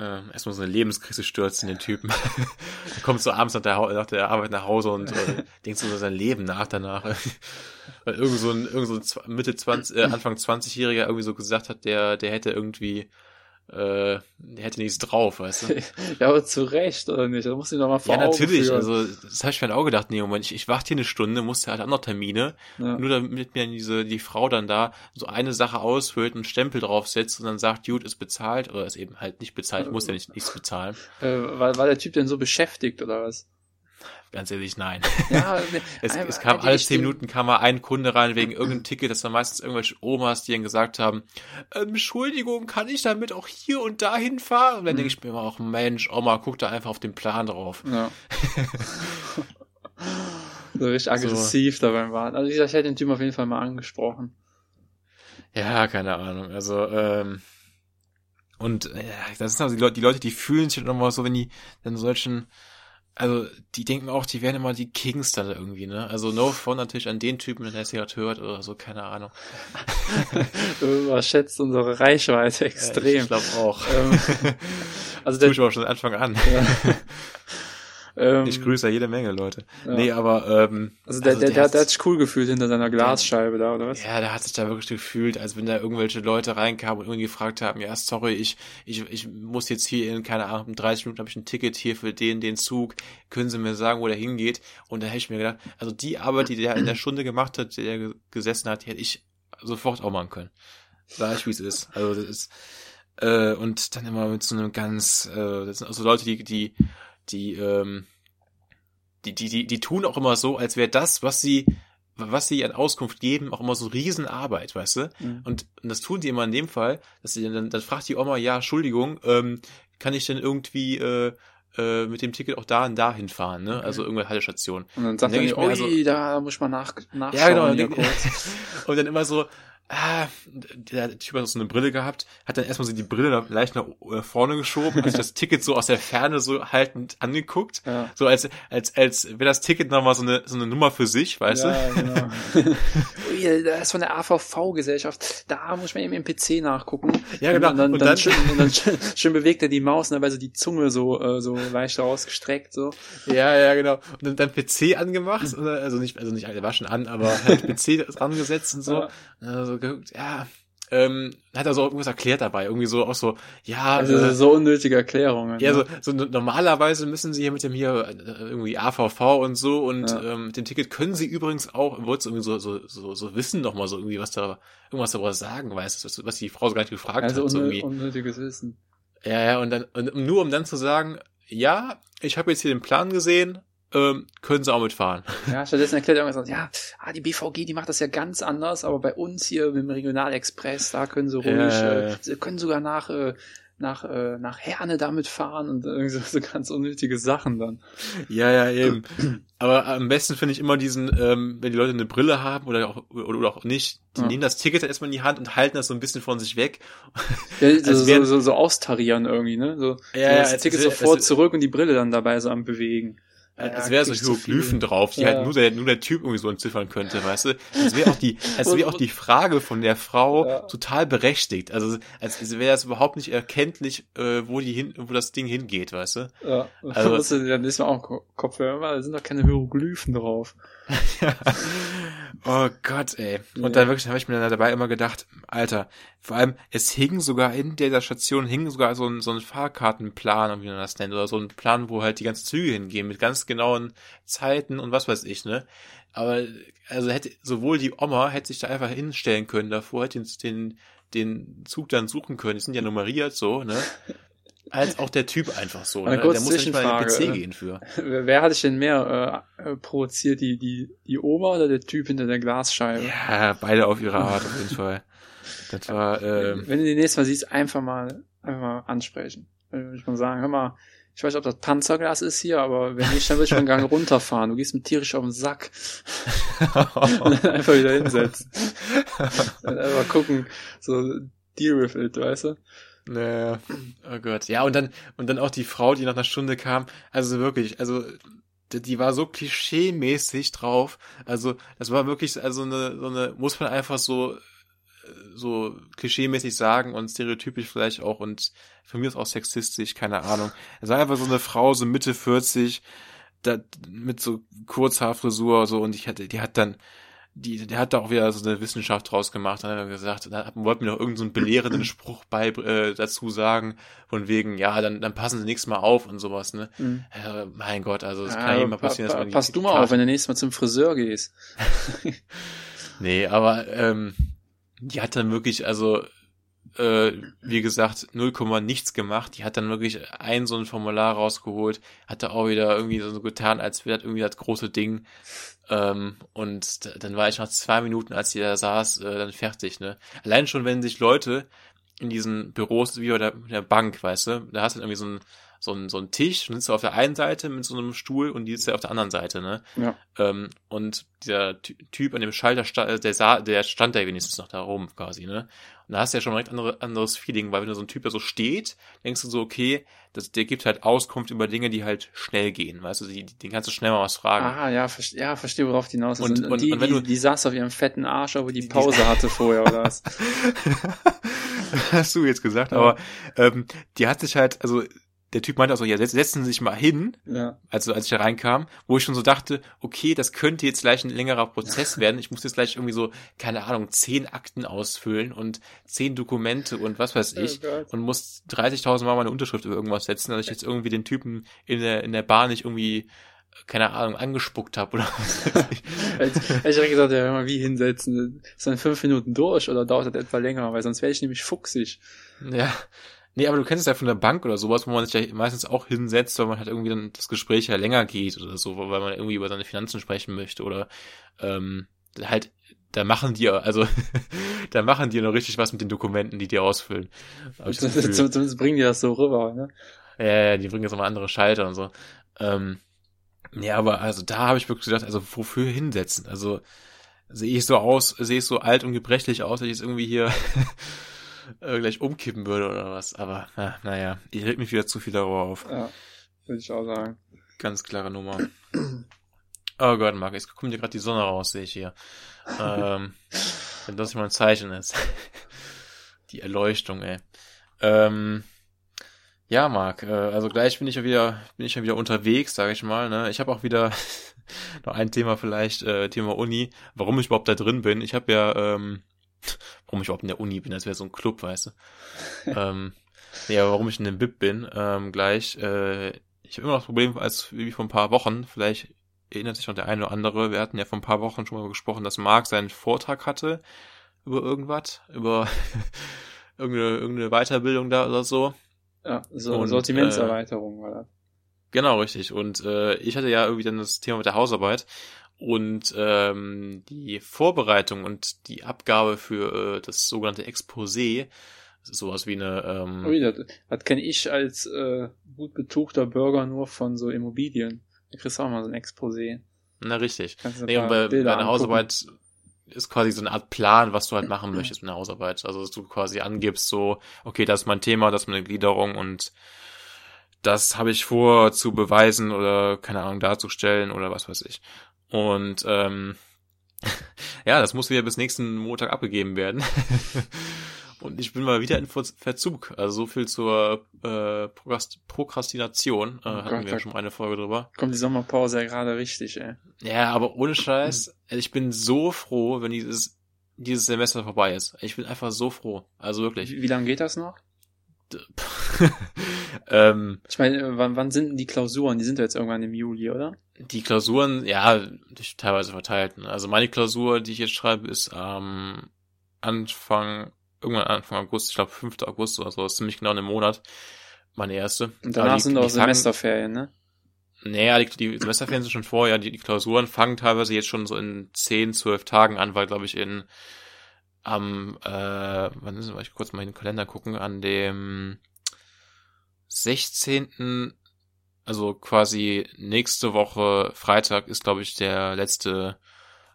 Ähm, erstmal so eine Lebenskrise stürzen, den Typen. er kommt so abends nach der, nach der Arbeit nach Hause und äh, denkt so über sein Leben nach danach. Weil irgend so ein, irgend so ein Mitte 20, äh, Anfang 20-Jähriger irgendwie so gesagt hat, der, der hätte irgendwie äh, hätte nichts drauf, weißt du? ja, aber zu Recht, oder nicht? Da musst du doch mal vor Ja, natürlich. Führen. Also, das habe ich mir auch gedacht, nee, Moment, ich, ich warte hier eine Stunde, musste halt noch Termine, ja. nur damit mir diese, die Frau dann da so eine Sache ausfüllt, einen Stempel draufsetzt und dann sagt, gut, ist bezahlt, oder ist eben halt nicht bezahlt, muss ja nicht, nichts bezahlen. Äh, war, war der Typ denn so beschäftigt, oder was? Ganz ehrlich, nein. Ja, es, es kam alle zehn Minuten kam mal ein Kunde rein wegen irgendeinem Ticket, das waren meistens irgendwelche Omas, die dann gesagt haben, ähm, Entschuldigung, kann ich damit auch hier und dahin fahren? Und dann mhm. denke ich mir immer auch, Mensch, Oma, guck da einfach auf den Plan drauf. Ja. so richtig aggressiv so. dabei waren. Also ich hätte den Typ auf jeden Fall mal angesprochen. Ja, keine Ahnung. Also, ähm, und ja, das sind also die Leute, die Leute, die fühlen sich nochmal so, wenn die dann solchen also die denken auch, die wären immer die Kings da irgendwie, ne? Also no fun natürlich an den Typen, der es gerade hört oder so, keine Ahnung. du überschätzt unsere Reichweite extrem. Ja, ich glaube auch. Ähm, also das tue ich aber schon Anfang an. Ja. Ähm, ich grüße jede Menge Leute. Ja. Nee, aber ähm, also der, also der, der, der, hat sich cool gefühlt hinter seiner Glasscheibe da, oder was? Ja, der hat sich da wirklich gefühlt, als wenn da irgendwelche Leute reinkamen und irgendwie gefragt haben, ja, sorry, ich, ich, ich muss jetzt hier in, keine Ahnung, 30 Minuten habe ich ein Ticket hier für den, den Zug, können Sie mir sagen, wo der hingeht? Und da hätte ich mir gedacht, also die Arbeit, die der in der Stunde gemacht hat, die der gesessen hat, die hätte ich sofort auch machen können. Sag ich, wie es ist. Also das ist, äh, und dann immer mit so einem ganz, äh, das sind auch so Leute, die, die die, ähm, die, die, die, die tun auch immer so, als wäre das, was sie, was sie an Auskunft geben, auch immer so Riesenarbeit, weißt du? Mhm. Und, und das tun die immer in dem Fall, dass sie dann, dann fragt die Oma, ja, Entschuldigung, ähm, kann ich denn irgendwie äh, äh, mit dem Ticket auch da und da hinfahren, ne? Okay. Also irgendeine Haltestation. Und dann sagt dann ich mir, also, da muss ich mal nach, nachschauen. Ja, genau. Und, und dann immer so, ah, der Typ hat so eine Brille gehabt, hat dann erstmal so die Brille leicht nach äh, vorne geschoben, hat das Ticket so aus der Ferne so haltend angeguckt, ja. so als als als wäre das Ticket nochmal so eine so eine Nummer für sich, weißt ja, du? Genau. Ui, das ist von der AVV-Gesellschaft, da muss man eben im PC nachgucken. Ja, genau. Und dann, und dann, dann, schön, und dann schön, schön bewegt er die Maus und dabei so die Zunge so äh, so leicht rausgestreckt so. Ja, ja, genau. Und dann, dann PC angemacht, also nicht also nicht alle waschen an, aber halt PC angesetzt und so. Ja. Also geguckt, ja, ähm, hat er so irgendwas erklärt dabei, irgendwie so auch so, ja. Also äh, so unnötige Erklärungen. Ja, ne? so, so normalerweise müssen sie hier mit dem hier äh, irgendwie AVV und so und ja. ähm, mit dem Ticket können sie übrigens auch, wolltest irgendwie so, so, so, so wissen noch mal so irgendwie, was da, irgendwas darüber sagen, weißt du, was, was die Frau so gar nicht gefragt also hat. Also unnö unnötiges Wissen. Ja, ja, und dann, und nur um dann zu sagen, ja, ich habe jetzt hier den Plan gesehen, ähm, können sie auch mitfahren. Ja, stattdessen erklärt er irgendwas, ja, ah, die BVG, die macht das ja ganz anders, aber bei uns hier mit dem Regionalexpress, da können sie ruhig, äh, sie können sogar nach, äh, nach, äh, nach Herne damit fahren und irgendwie so, so ganz unnötige Sachen dann. Ja, ja, eben. aber am besten finde ich immer diesen, ähm, wenn die Leute eine Brille haben oder auch, oder, auch nicht, die ja. nehmen das Ticket erstmal in die Hand und halten das so ein bisschen von sich weg. Ja, so, so, so, so austarieren irgendwie, ne? So, ja, so das Ticket sofort zurück und die Brille dann dabei so am bewegen. Ja, es wäre so Hieroglyphen drauf, die ja. halt nur der, nur der Typ irgendwie so entziffern könnte, weißt du? Es wäre auch die, es wäre auch die Frage von der Frau ja. total berechtigt. Also, als wäre das überhaupt nicht erkenntlich, äh, wo die hin, wo das Ding hingeht, weißt du? Ja. Also, dann ist man auch Kopfhörer, da sind doch keine Hieroglyphen drauf. Ja. Oh Gott, ey. Und ja. dann wirklich habe ich mir dabei immer gedacht, Alter, vor allem, es hing sogar in der Station, hing sogar so ein, so ein Fahrkartenplan, wie man das nennt, oder so ein Plan, wo halt die ganzen Züge hingehen, mit ganz genauen Zeiten und was weiß ich, ne? Aber, also hätte, sowohl die Oma hätte sich da einfach hinstellen können davor, hätte den, den Zug dann suchen können, die sind ja nummeriert so, ne? als auch der Typ einfach so. Ne? Der muss nicht mal in den PC gehen für. Wer hat sich denn mehr äh, äh, provoziert, die, die, die Oma oder der Typ hinter der Glasscheibe? Ja, beide auf ihre Art auf jeden Fall. Das war, ähm, Wenn du die nächste Mal siehst, einfach mal, einfach mal ansprechen. Würde ich mal sagen, hör mal, ich weiß nicht, ob das Panzerglas ist hier, aber wenn nicht, dann würde ich mal einen Gang runterfahren. Du gehst mit tierisch auf den Sack. und dann einfach wieder hinsetzen. und einfach gucken, so, deal with it, weißt du? Naja, oh Gott. Ja, und dann, und dann auch die Frau, die nach einer Stunde kam. Also wirklich, also, die, war so klischee-mäßig drauf. Also, das war wirklich, also eine, so eine, muss man einfach so, so klischee-mäßig sagen und stereotypisch vielleicht auch und von mir ist auch sexistisch, keine Ahnung. Es war einfach so eine Frau, so Mitte 40, da, mit so Kurzhaarfrisur, so, und ich hatte, die hat dann, die, der hat da auch wieder so eine Wissenschaft draus gemacht, dann hat er gesagt, da wollten mir noch irgendeinen so belehrenden Spruch bei äh, dazu sagen, von wegen, ja, dann, dann passen sie nächstes Mal auf und sowas, ne? Mhm. Äh, mein Gott, also es ja, kann immer passieren, pa pa dass man Pass du mal auf, wenn du nächstes Mal zum Friseur gehst. nee, aber ähm, die hat dann wirklich, also äh, wie gesagt, 0, nichts gemacht. Die hat dann wirklich ein so ein Formular rausgeholt, hat da auch wieder irgendwie so getan, als wäre das irgendwie das große Ding. Ähm, und dann war ich nach zwei Minuten, als sie da saß, äh, dann fertig, ne? Allein schon, wenn sich Leute in diesen Büros wie bei der, der Bank, weißt du, da hast du irgendwie so ein so ein, so ein Tisch und sitzt auf der einen Seite mit so einem Stuhl und die ist ja auf der anderen Seite, ne? Ja. Ähm, und der Typ an dem Schalter, der, sah, der stand da wenigstens noch da rum quasi, ne? Und da hast du ja schon direkt andere, anderes Feeling, weil wenn du so ein Typ da so steht, denkst du so, okay, das, der gibt halt Auskunft über Dinge, die halt schnell gehen, weißt du, die, den kannst du schnell mal was fragen. Ah, ja, ver ja verstehe, worauf die hinaus ist. Und, und, und, die, und wenn die, du, die saß auf ihrem fetten Arsch, aber die Pause die, hatte vorher, oder was? hast du jetzt gesagt, aber ähm, die hat sich halt, also der Typ meinte also, ja, setzen Sie sich mal hin, ja. also als ich da reinkam, wo ich schon so dachte, okay, das könnte jetzt gleich ein längerer Prozess werden. Ich muss jetzt gleich irgendwie so, keine Ahnung, zehn Akten ausfüllen und zehn Dokumente und was weiß ich oh und muss 30.000 Mal meine Unterschrift über irgendwas setzen, dass ich jetzt irgendwie den Typen in der, in der Bar nicht irgendwie keine Ahnung, angespuckt habe oder was. ich ich habe gesagt, ja, mal wie hinsetzen. Ist dann fünf Minuten durch oder dauert das etwa länger, weil sonst wäre ich nämlich fuchsig. Ja, Nee, aber du kennst es ja von der Bank oder sowas, wo man sich ja meistens auch hinsetzt, weil man halt irgendwie dann das Gespräch ja länger geht oder so, weil man irgendwie über seine Finanzen sprechen möchte oder ähm, halt, da machen die, also da machen die noch richtig was mit den Dokumenten, die die ausfüllen. Zumindest bringen die das so rüber, ne? Ja, ja, die bringen jetzt nochmal andere Schalter und so. Ähm, ja, aber also da habe ich wirklich gedacht, also wofür hinsetzen? Also sehe ich so aus, sehe ich so alt und gebrechlich aus, dass ich jetzt irgendwie hier äh, gleich umkippen würde oder was. Aber na, naja, ich rede mich wieder zu viel darüber auf. Ja, würde ich auch sagen. Ganz klare Nummer. oh Gott, Marc, jetzt kommt dir gerade die Sonne raus, sehe ich hier. ähm, wenn das mal ein Zeichen ist. die Erleuchtung, ey. Ähm, ja, Marc, äh, also gleich bin ich ja wieder, bin ich ja wieder unterwegs, sage ich mal. Ne? Ich habe auch wieder noch ein Thema vielleicht, äh, Thema Uni, warum ich überhaupt da drin bin. Ich habe ja ähm, warum ich überhaupt in der Uni bin, als wäre so ein Club, weißt du. ähm, ja, warum ich in dem BIP bin, ähm, gleich. Äh, ich habe immer noch das Problem, als wie vor ein paar Wochen, vielleicht erinnert sich noch der eine oder andere, wir hatten ja vor ein paar Wochen schon mal gesprochen, dass Marc seinen Vortrag hatte über irgendwas, über irgendeine, irgendeine Weiterbildung da oder so. Ja, so Und, Sortimentserweiterung äh, war das. Genau, richtig. Und äh, ich hatte ja irgendwie dann das Thema mit der Hausarbeit und ähm, die Vorbereitung und die Abgabe für äh, das sogenannte Exposé, das ist sowas wie eine. Ähm, Ui, das, das kenne ich als äh, gut betuchter Bürger nur von so Immobilien. Da kriegst du auch mal so ein Exposé. Na richtig. Nee, und bei, bei deiner Hausarbeit ist quasi so eine Art Plan, was du halt machen möchtest mit der Hausarbeit. Also dass du quasi angibst, so, okay, das ist mein Thema, das ist meine Gliederung und das habe ich vor zu beweisen oder keine Ahnung darzustellen oder was weiß ich. Und ähm, ja, das muss wieder bis nächsten Montag abgegeben werden. Und ich bin mal wieder in Verzug. Also so viel zur äh, Prokrastination. Äh, oh hatten Gott, wir ja schon mal eine Folge drüber. Kommt die Sommerpause ja gerade richtig, ey. Ja, aber ohne Scheiß, ich bin so froh, wenn dieses, dieses Semester vorbei ist. Ich bin einfach so froh. Also wirklich. Wie, wie lange geht das noch? ähm, ich meine, wann, wann sind denn die Klausuren? Die sind ja jetzt irgendwann im Juli, oder? Die Klausuren, ja, teilweise verteilt. Ne? Also meine Klausur, die ich jetzt schreibe, ist am ähm, Anfang, irgendwann Anfang August, ich glaube 5. August oder so, ist ziemlich genau in Monat. Meine erste. Und danach die, sind auch Semesterferien, ne? Naja, die, die Semesterferien sind schon vorher, die, die Klausuren fangen teilweise jetzt schon so in 10, 12 Tagen an, weil, glaube ich, in am, äh, wann ist es, ich kurz mal in den Kalender gucken, an dem 16., also quasi nächste Woche Freitag ist, glaube ich, der letzte,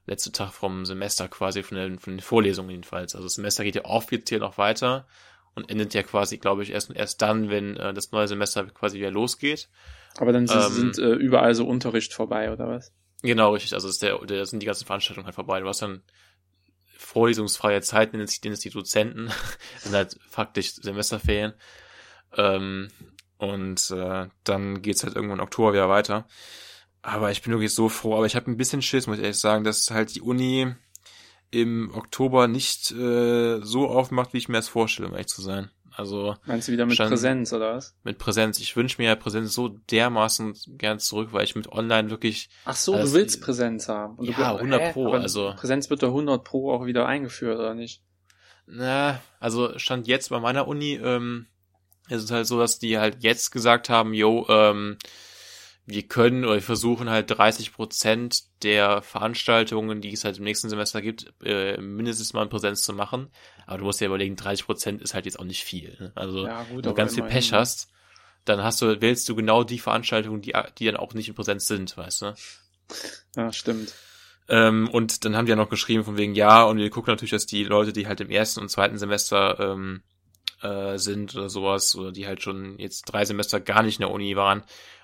letzte Tag vom Semester quasi, von den, von den Vorlesungen jedenfalls. Also das Semester geht ja offiziell noch weiter und endet ja quasi, glaube ich, erst, erst dann, wenn äh, das neue Semester quasi wieder losgeht. Aber dann sind, ähm, sind äh, überall so Unterricht vorbei, oder was? Genau, richtig. Also ist der, der sind die ganzen Veranstaltungen halt vorbei. Du hast dann vorlesungsfreie Zeit, nennen nennen es die Dozenten, sind halt faktisch Semesterferien. Ähm, und äh, dann geht's halt irgendwann im Oktober wieder weiter. Aber ich bin wirklich so froh. Aber ich habe ein bisschen Schiss, muss ich ehrlich sagen, dass halt die Uni im Oktober nicht äh, so aufmacht, wie ich mir das vorstelle, um ehrlich zu sein. Also Meinst du wieder mit Präsenz oder was? Mit Präsenz. Ich wünsche mir ja Präsenz so dermaßen gern zurück, weil ich mit online wirklich. Ach so, du willst Präsenz haben. Und ja, du, 100 Pro. also Präsenz wird doch 100 Pro auch wieder eingeführt oder nicht? Na, also stand jetzt bei meiner Uni. Ähm, ist es halt so, dass die halt jetzt gesagt haben, yo, ähm, wir können oder wir versuchen halt 30 Prozent der Veranstaltungen, die es halt im nächsten Semester gibt, äh, mindestens mal in Präsenz zu machen. Aber du musst dir überlegen, 30 Prozent ist halt jetzt auch nicht viel. Ne? Also, ja, gut, wenn du ganz viel Pech hast, dann hast du, wählst du genau die Veranstaltungen, die, die dann auch nicht in Präsenz sind, weißt du? Ja, stimmt. Ähm, und dann haben die ja noch geschrieben von wegen, ja, und wir gucken natürlich, dass die Leute, die halt im ersten und zweiten Semester ähm, äh, sind oder sowas, oder die halt schon jetzt drei Semester gar nicht in der Uni waren,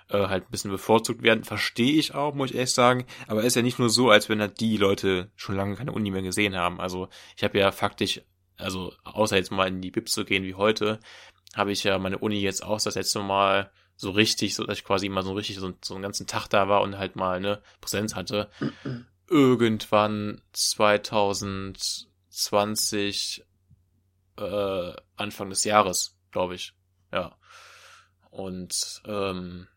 äh, halt ein bisschen bevorzugt werden. Verstehe ich auch, muss ich ehrlich sagen. Aber es ist ja nicht nur so, als wenn halt die Leute schon lange keine Uni mehr gesehen haben. Also ich habe ja faktisch, also außer jetzt mal in die Bib zu gehen wie heute, habe ich ja meine Uni jetzt auch das letzte Mal so richtig, so dass ich quasi mal so richtig so, so einen ganzen Tag da war und halt mal eine Präsenz hatte. Irgendwann 2020 äh, Anfang des Jahres, glaube ich. Ja. Und ähm,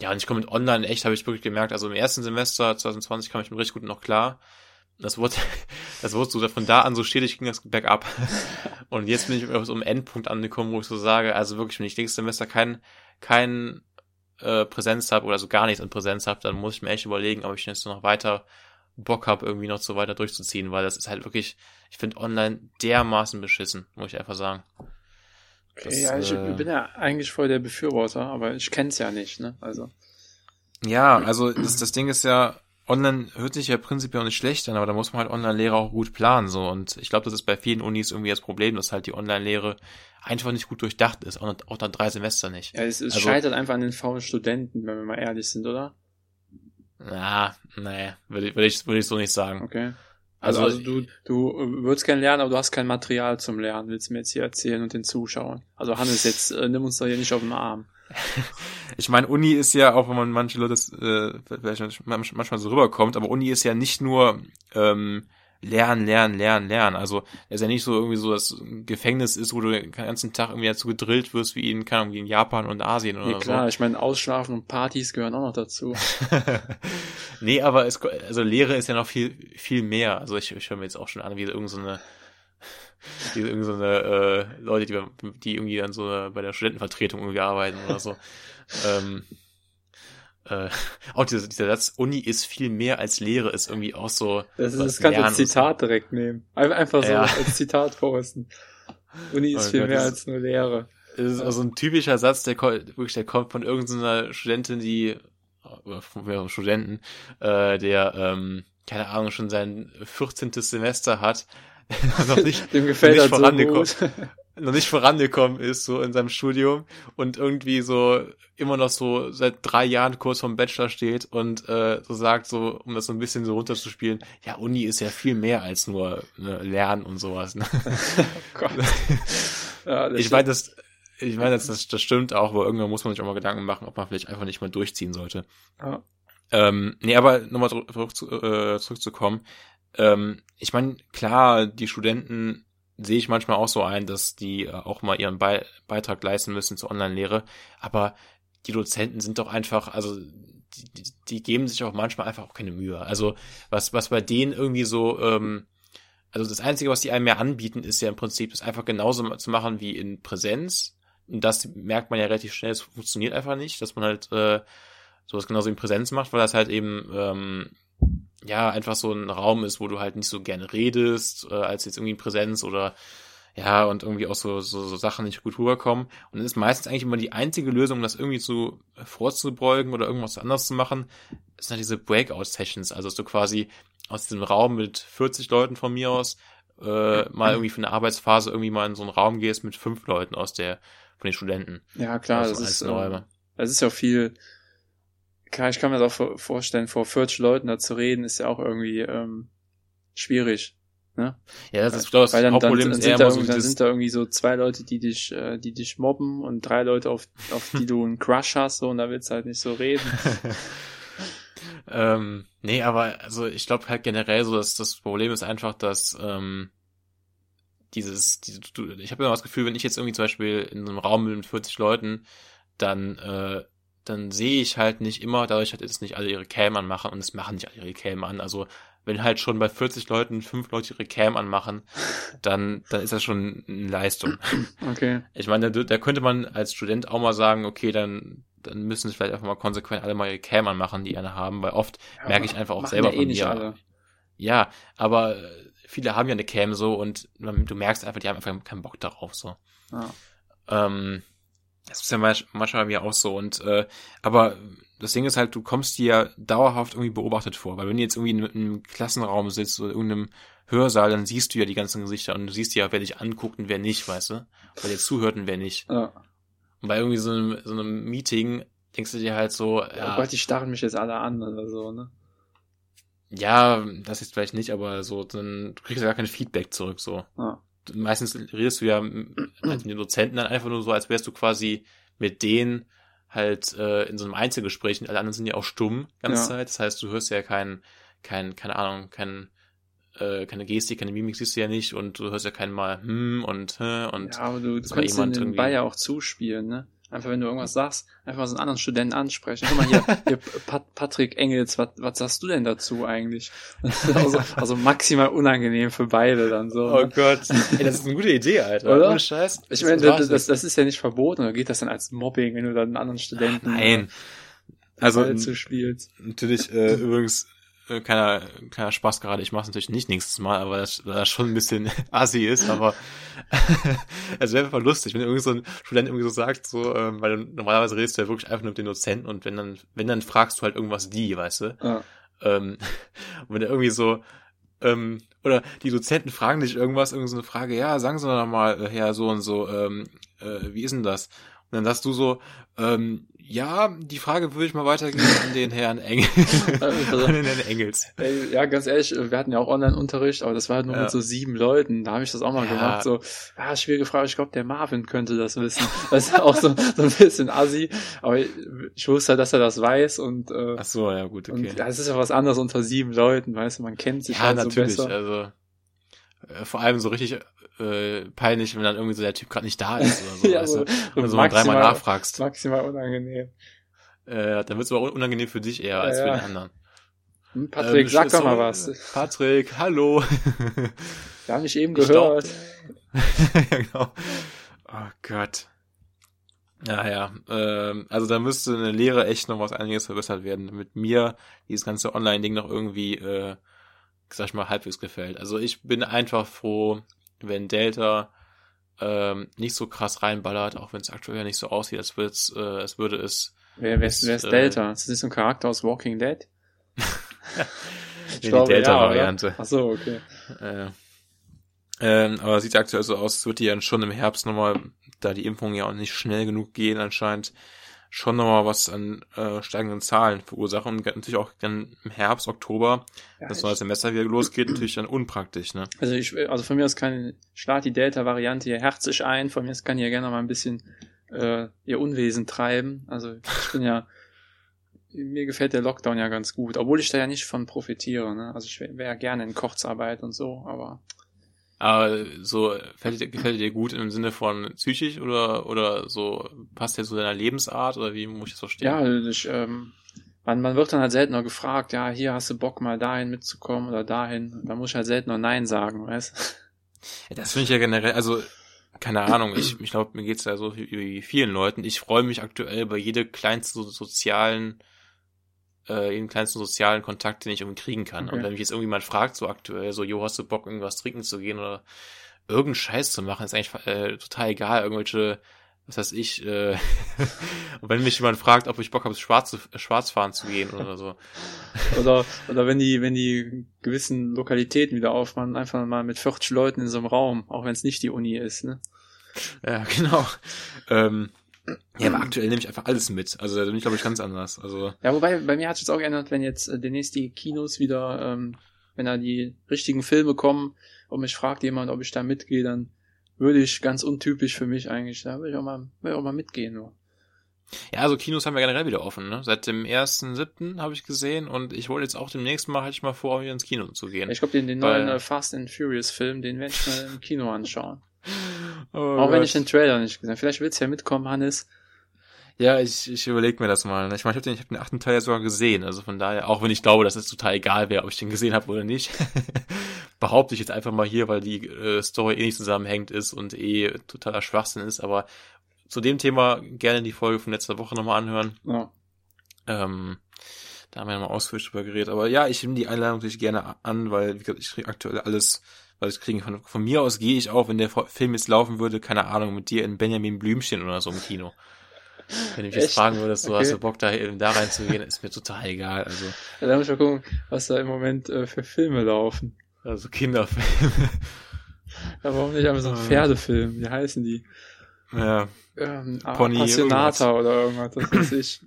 ja, und ich komme mit Online echt, habe ich wirklich gemerkt, also im ersten Semester 2020 kam ich mir richtig gut noch klar. Das wurde, das wurde so, von da an so stetig ging das bergab. Und jetzt bin ich auf so einem Endpunkt angekommen, wo ich so sage, also wirklich, wenn ich nächstes Semester kein, kein äh, Präsenz habe oder so gar nichts an Präsenz habe, dann muss ich mir echt überlegen, ob ich jetzt noch weiter Bock habe, irgendwie noch so weiter durchzuziehen, weil das ist halt wirklich, ich finde online dermaßen beschissen, muss ich einfach sagen. Das, ja, ich äh, bin ja eigentlich voll der Befürworter, aber ich kenn's ja nicht, ne? Also. Ja, also das, das Ding ist ja, online hört sich ja prinzipiell nicht schlecht an, aber da muss man halt Online-Lehre auch gut planen, so. Und ich glaube, das ist bei vielen Unis irgendwie das Problem, dass halt die Online-Lehre einfach nicht gut durchdacht ist, auch, auch dann drei Semester nicht. Ja, es, es also, scheitert einfach an den faulen Studenten, wenn wir mal ehrlich sind, oder? Na, nee, würde ich, würde ich, würde ich so nicht sagen. Okay. Also, also, also du, du würdest gerne lernen, aber du hast kein Material zum Lernen, willst du mir jetzt hier erzählen und den Zuschauern. Also Hannes, jetzt äh, nimm uns doch hier nicht auf den Arm. ich meine, Uni ist ja, auch wenn man manche Leute äh, vielleicht manchmal so rüberkommt, aber Uni ist ja nicht nur ähm, lernen, lernen, lernen, lernen. Also es ist ja nicht so irgendwie so, dass ein Gefängnis ist, wo du den ganzen Tag irgendwie dazu gedrillt wirst, wie in, keine Ahnung, in Japan und Asien oder nee, klar, so. ich meine, Ausschlafen und Partys gehören auch noch dazu. nee, aber es, also Lehre ist ja noch viel, viel mehr. Also ich, ich höre mir jetzt auch schon an, wie irgendeine so wie irgendeine so äh, Leute, die, die irgendwie dann so bei der Studentenvertretung irgendwie arbeiten oder so. ähm, äh, auch dieser, dieser Satz, Uni ist viel mehr als Lehre, ist irgendwie auch so. Das, ist, das kannst du als Zitat so. direkt nehmen. Einfach so ja. als Zitat posten. Uni ist oh viel Gott, mehr als nur Lehre. Das ist also ein typischer Satz, der wirklich, der kommt von irgendeiner Studentin, die, oder von mehreren Studenten, äh, der, ähm, keine Ahnung, schon sein 14. Semester hat, noch nicht, Dem gefällt nicht halt vorangekommen. So noch nicht vorangekommen ist, so in seinem Studium und irgendwie so immer noch so seit drei Jahren kurz vom Bachelor steht und äh, so sagt, so, um das so ein bisschen so runterzuspielen, ja, Uni ist ja viel mehr als nur ne, Lernen und sowas. Ne? oh Gott. ja, ich meine, das, ich meine, das, das, das stimmt auch, aber irgendwann muss man sich auch mal Gedanken machen, ob man vielleicht einfach nicht mal durchziehen sollte. Ja. Ähm, nee, aber nochmal zurück, zu, äh, zurückzukommen. Ähm, ich meine, klar, die Studenten sehe ich manchmal auch so ein, dass die äh, auch mal ihren Be Beitrag leisten müssen zur Online-Lehre. Aber die Dozenten sind doch einfach, also die, die, geben sich auch manchmal einfach auch keine Mühe. Also was, was bei denen irgendwie so, ähm, also das Einzige, was die einem mehr anbieten, ist ja im Prinzip, das einfach genauso zu machen wie in Präsenz. Und das merkt man ja relativ schnell, es funktioniert einfach nicht, dass man halt äh, sowas genauso in Präsenz macht, weil das halt eben ähm, ja, einfach so ein Raum ist, wo du halt nicht so gerne redest, äh, als jetzt irgendwie in Präsenz oder ja, und irgendwie auch so, so, so Sachen nicht gut rüberkommen. Und dann ist meistens eigentlich immer die einzige Lösung, das irgendwie zu vorzubeugen oder irgendwas anderes zu machen, ist halt diese Breakout-Sessions. Also dass du quasi aus diesem Raum mit 40 Leuten von mir aus äh, mal irgendwie für eine Arbeitsphase irgendwie mal in so einen Raum gehst mit fünf Leuten aus der, von den Studenten. Ja, klar, das ist, ähm, das ist ja viel, klar, ich kann mir das auch vor- vorstellen, vor 40 Leuten da zu reden, ist ja auch irgendwie ähm, schwierig. Ne? Ja, das ist, ich glaube, das dann, dann, Hauptproblem dann, eher sind da, so dann sind da irgendwie so zwei Leute, die dich, äh, die dich mobben und drei Leute, auf, auf die du einen Crush hast, so, und da willst du halt nicht so reden. ähm, nee, aber also ich glaube halt generell so, dass das Problem ist einfach, dass ähm, dieses, diese, ich habe immer das Gefühl, wenn ich jetzt irgendwie zum Beispiel in so einem Raum bin mit 40 Leuten, dann äh, dann sehe ich halt nicht immer, dadurch halt jetzt nicht alle ihre Cam anmachen und es machen nicht alle ihre Cam an. Also wenn halt schon bei 40 Leuten fünf Leute ihre Cam anmachen, dann dann ist das schon eine Leistung. Okay. Ich meine, da, da könnte man als Student auch mal sagen, okay, dann dann müssen es vielleicht einfach mal konsequent alle mal ihre Cam anmachen, die eine haben, weil oft Ja, merke ich einfach auch selber ja eh von mir. alle. Ja, aber äh, viele haben ja eine Cam so und du merkst einfach, die haben einfach keinen Bock darauf so. Ja. Ähm, das ist ja manch- manchmal bei mir auch so und äh, aber das Ding ist halt, du kommst dir ja dauerhaft irgendwie beobachtet vor, weil wenn du jetzt irgendwie in einem Klassenraum sitzt oder irgendeinem Hörsaal, dann siehst du ja die ganzen Gesichter und du siehst ja, wer dich anguckt und wer nicht, weißt du? Wer dir zuhört und wer nicht. Ja. Und bei irgendwie so einem, so einem Meeting denkst du dir halt so, Ja. Oh Gott, die starren mich jetzt alle an oder so, ne? ja, das jetzt vielleicht nicht, aber so, dann du kriegst ja gar kein Feedback zurück, so. Ja. Meistens redest du ja mit den Dozenten dann einfach nur so, als wärst du quasi mit denen halt äh, in so einem Einzelgespräch und alle anderen sind ja auch stumm ganze Ja. Zeit. Das heißt, du hörst ja kein, kein, keine Ahnung, kein, äh, keine Gestik, keine Mimik siehst du ja nicht und du hörst ja kein mal hm und hä und ja, aber du, kannst jemand den irgendwie- Ball ja auch zuspielen, ne? Einfach wenn du irgendwas sagst, einfach mal so einen anderen Studenten ansprechen. Guck mal hier, hier Pat Patrick Engels, was, was sagst du denn dazu eigentlich? also, also maximal unangenehm für beide dann so. Oh ne? Gott. Ey, das ist eine gute Idee, Alter. Oder? Ohne Scheiß. Ich meine, das, das, das ist ja nicht verboten, oder geht das dann als Mobbing, wenn du dann einen anderen Studenten Nein. Also, zuspielst? natürlich, äh, übrigens, äh, kleiner, kleiner Spaß gerade, ich mache es natürlich nicht nächstes Mal, aber das, weil das schon ein bisschen assi ist, aber es wäre einfach lustig, wenn irgend so ein Student irgendwie so sagt, so, ähm, weil du, normalerweise redest du ja wirklich einfach nur mit den Dozenten und wenn dann, wenn dann fragst du halt irgendwas die, weißt du? Ja. Ähm, und wenn er irgendwie so, ähm, oder die Dozenten fragen dich irgendwas, irgend so eine Frage, ja, sagen Sie doch mal, äh, Herr so und so, ähm, äh, wie ist denn das? Und dann sagst du so, ähm, ja, die Frage würde ich mal weitergeben an den Herrn Engel. Also- an den Herrn Engels. Ey, ja, ganz ehrlich, wir hatten ja auch Online-Unterricht, aber das war halt nur Ja. mit so sieben Leuten. Da habe ich das auch mal Ja. gemacht. So, ja, schwierige Frage. Ich glaube, der Marvin könnte das wissen. Das ist ja auch so, so ein bisschen assi. Aber ich, ich wusste halt, dass er das weiß und, äh, Ach so, ja gut, und okay. ja, es ist ja was anderes unter sieben Leuten, weißt du, man kennt sich Ja, halt natürlich. so besser. also äh, vor allem so richtig äh, peinlich, wenn dann irgendwie so der Typ gerade nicht da ist oder so. Ja, weißt du? Und so mal dreimal maximal- nachfragst. Maximal unangenehm. Äh, dann wird es aber unangenehm für dich eher als Ja, für ja. den anderen. Hm, Patrick, Ähm, sag doch mal was. Patrick, hallo. Wir haben dich eben Ich gehört. ja, genau. Oh Gott. Naja, ähm, also da müsste eine Lehre echt noch was einiges verbessert werden, damit mir dieses ganze Online-Ding noch irgendwie, äh, sag ich mal, halbwegs gefällt. Also ich bin einfach froh, wenn Delta ähm, nicht so krass reinballert, auch wenn es aktuell ja nicht so aussieht, als, würd's, äh, als würde es Wer, wer, ist, wer ist äh, Delta? Ist das nicht so ein Charakter aus Walking Dead? nee, die Delta-Variante. Ach so, okay. Äh, ähm, aber sieht aktuell so aus, es wird die ja schon im Herbst nochmal, da die Impfungen ja auch nicht schnell genug gehen anscheinend, schon nochmal was an äh, steigenden Zahlen verursachen. Und natürlich auch dann im Herbst, Oktober, Ja, das ich- neue Semester wieder losgeht, natürlich dann unpraktisch, ne? Also ich, also von mir aus kann, schlag die Delta-Variante hier herzlich ein. Von mir aus kann hier gerne mal ein bisschen äh, ihr Unwesen treiben. Also ich bin ja, mir gefällt der Lockdown ja ganz gut, obwohl ich da ja nicht von profitiere. Ne? Also ich wäre wär ja gerne in Kurzarbeit und so, aber Aber so, gefällt dir, gefällt dir gut im Sinne von psychisch oder, oder so, passt dir zu deiner Lebensart oder wie muss ich das verstehen? ja, ich, ähm, man, man wird dann halt seltener gefragt, ja, hier hast du Bock mal dahin mitzukommen oder dahin. Da muss ich halt seltener Nein sagen, weißt Ja, Das finde ich ja generell, also keine Ahnung, ich, ich glaube, mir geht's ja so wie, vielen Leuten. Ich freue mich aktuell bei jede kleinsten so- sozialen, äh, jeden kleinsten sozialen Kontakt, den ich irgendwie kriegen kann. Okay. Und wenn mich jetzt irgendjemand fragt, so aktuell, so, jo, hast du Bock, irgendwas trinken zu gehen oder irgendeinen Scheiß zu machen, ist eigentlich äh, total egal, irgendwelche was heißt ich, äh, und wenn mich jemand fragt, ob ich Bock habe, schwarz, schwarz fahren zu gehen oder so. Oder, oder wenn die, wenn die gewissen Lokalitäten wieder aufmachen, einfach mal mit 40 Leuten in so einem Raum, auch wenn es nicht die Uni ist, ne? Ja, genau. Ähm, ja, aber aktuell nehme ich einfach alles mit. Also da bin ich, glaube ich, ganz anders. Also. Ja, wobei, bei mir hat es jetzt auch geändert, wenn jetzt äh, demnächst die Kinos wieder, ähm, wenn da die richtigen Filme kommen und mich fragt jemand, ob ich da mitgehe, dann würde ich ganz untypisch für mich eigentlich, da würde ich auch mal, würde ich auch mal mitgehen. Nur. Ja, also Kinos haben wir generell wieder offen, ne? Seit dem 1.7. habe ich gesehen und ich wollte jetzt auch demnächst mal, hatte ich mal vor, wieder ins Kino zu gehen. Ich glaube, den, den neuen äh, Fast and Furious Film, den werde ich mal im Kino anschauen. Oh auch wenn ich den Trailer nicht gesehen habe. Vielleicht willst du ja mitkommen, Hannes. Ja, ich, ich überlege mir das mal. ne? Ich meine, ich habe den, ich hab den achten Teil ja sogar gesehen. Also von daher, auch wenn ich glaube, dass es total egal wäre, ob ich den gesehen habe oder nicht, behaupte ich jetzt einfach mal hier, weil die äh, Story eh nicht zusammenhängt ist und eh totaler Schwachsinn ist. Aber zu dem Thema gerne die Folge von letzter Woche nochmal anhören. Ja. Ähm, da haben wir nochmal ausführlich drüber geredet. Aber ja, ich nehme die Einladung natürlich gerne an, weil wie gesagt, ich kriege aktuell alles, was ich kriege. Von, von mir aus gehe ich auch, wenn der Film jetzt laufen würde, keine Ahnung, mit dir in Benjamin Blümchen oder so im Kino. Wenn du mich jetzt fragen würdest, so Okay. hast du Bock da, da reinzugehen, ist mir total egal. Also, Ja, da muss ich mal gucken, was da im Moment äh, für Filme laufen. also Kinderfilme. Ja, warum nicht einfach so ein Äh. Pferdefilm? Wie heißen die? ja. Ähm, Pony Appassionata oder irgendwas, das weiß ich.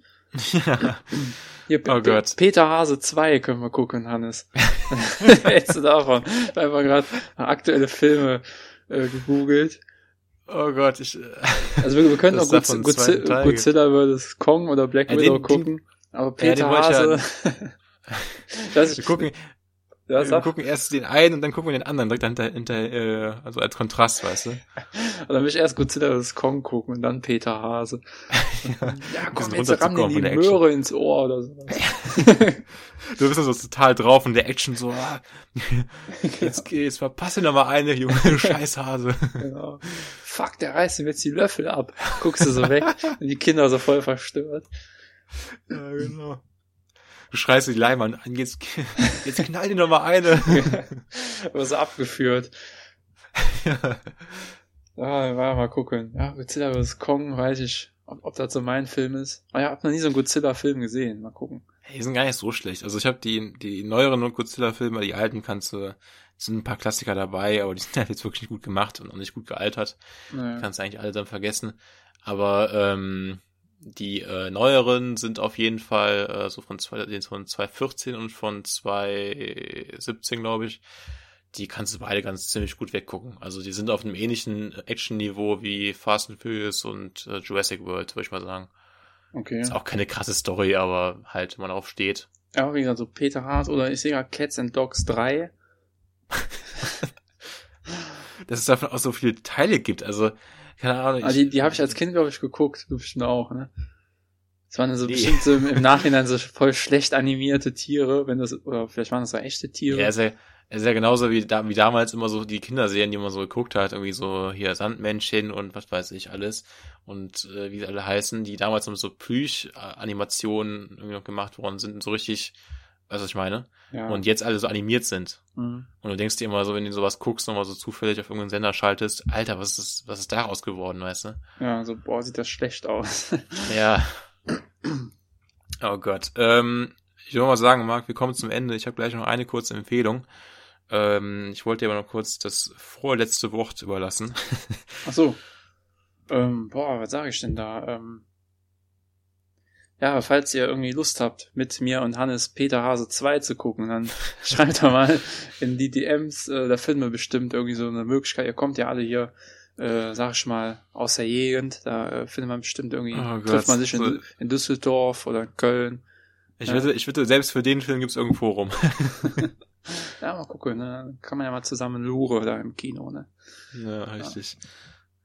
Hier, Pe- Oh Gott. Peter Hase 2 können wir gucken, Hannes. Jetzt davon. Ich habe einfach gerade aktuelle Filme äh, gegoogelt. oh Gott, ich, Also wir, wir können Das auch davon Godzilla, Godzilla vs. Kong oder Black Ja, Widow den- gucken. Aber Ja, Peter den wollte ich ja- Hase. das wir gucken, ja, wir gucken erst den einen und dann gucken wir den anderen direkt hinter, hinter äh, also als Kontrast, weißt du? dann will ich erst Godzilla vs. Kong gucken und dann Peter Hase. Ja, komm, bisschen jetzt dir runterzukommen die. Möhre ins Ohr oder so. Du bist so total drauf und der Action so, ah, jetzt, jetzt verpasse noch mal eine, Junge, du Scheißhase. Genau. Fuck, der reißt ihm jetzt die Löffel ab. Guckst du so weg und die Kinder so voll verstört. Ja, genau. Du schreist die Leinwand an, jetzt, jetzt knall dir noch mal eine. Aber so abgeführt. Ja, war mal gucken. Ja, Godzilla vs. Kong, weiß ich, ob, ob das so mein Film ist. Aber ja, hab noch nie so einen Godzilla-Film gesehen. Mal gucken. Hey, die sind gar nicht so schlecht. Also ich habe die, die neueren Godzilla-Filme, die alten kannst du, sind ein paar Klassiker dabei, aber die sind halt jetzt wirklich nicht gut gemacht und auch nicht gut gealtert. Naja. Kannst eigentlich alle dann vergessen. Aber ähm, die äh, neueren sind auf jeden Fall äh, so von, zwei, von 2014 und von 2017, glaube ich. Die kannst du beide ganz ziemlich gut weggucken. Also die sind auf einem ähnlichen Action-Niveau wie Fast and Furious und äh, Jurassic World, würde ich mal sagen. Okay. Ist auch keine krasse Story, aber halt, wenn man darauf steht. Ja, wie gesagt, so Peter Hart oder ich sehe ja Cats and Dogs 3. Dass es davon auch so viele Teile gibt. Also, keine Ahnung. Ah, die die habe ich als Kind, glaube ich, geguckt. Du bestimmt auch, ne? Das waren so Nee. bestimmt so im, im Nachhinein so voll schlecht animierte Tiere, wenn das, oder vielleicht waren das so echte Tiere. Ja, ist ja, ist ja genauso wie, da, wie damals immer so die Kinderserien, die man so geguckt hat, irgendwie so hier Sandmännchen und was weiß ich alles und äh, wie sie alle heißen, die damals noch so Plüsch-Animationen irgendwie noch gemacht worden sind, so richtig, weißt du, was ich meine? ja. Und jetzt alle so animiert sind. Mhm. Und du denkst dir immer so, wenn du sowas guckst, nochmal so zufällig auf irgendeinen Sender schaltest, Alter, was ist, was ist daraus geworden, weißt du? ja, so, boah, sieht das schlecht aus. Ja. Oh Gott. Ähm, ich will mal sagen, Marc, wir kommen zum Ende. Ich habe gleich noch eine kurze Empfehlung. Ähm, ich wollte dir aber noch kurz das vorletzte Wort überlassen. Ach so. Ähm, boah, was sage ich denn da? Ähm, ja, falls ihr irgendwie Lust habt, mit mir und Hannes Peter Hase 2 zu gucken, dann schreibt da mal in die DMs, äh, da finden wir bestimmt irgendwie so eine Möglichkeit. Ihr kommt ja alle hier, äh, sag ich mal, aus der Gegend, da äh, findet man bestimmt irgendwie, Oh Gott, trifft man sich in, so- in Düsseldorf oder in Köln. Ich Ja. wette, ich wette, selbst für den Film gibt's irgendein Forum. Ja, mal gucken, ne? Dann kann man ja mal zusammen Lure da im Kino, ne? ja, richtig.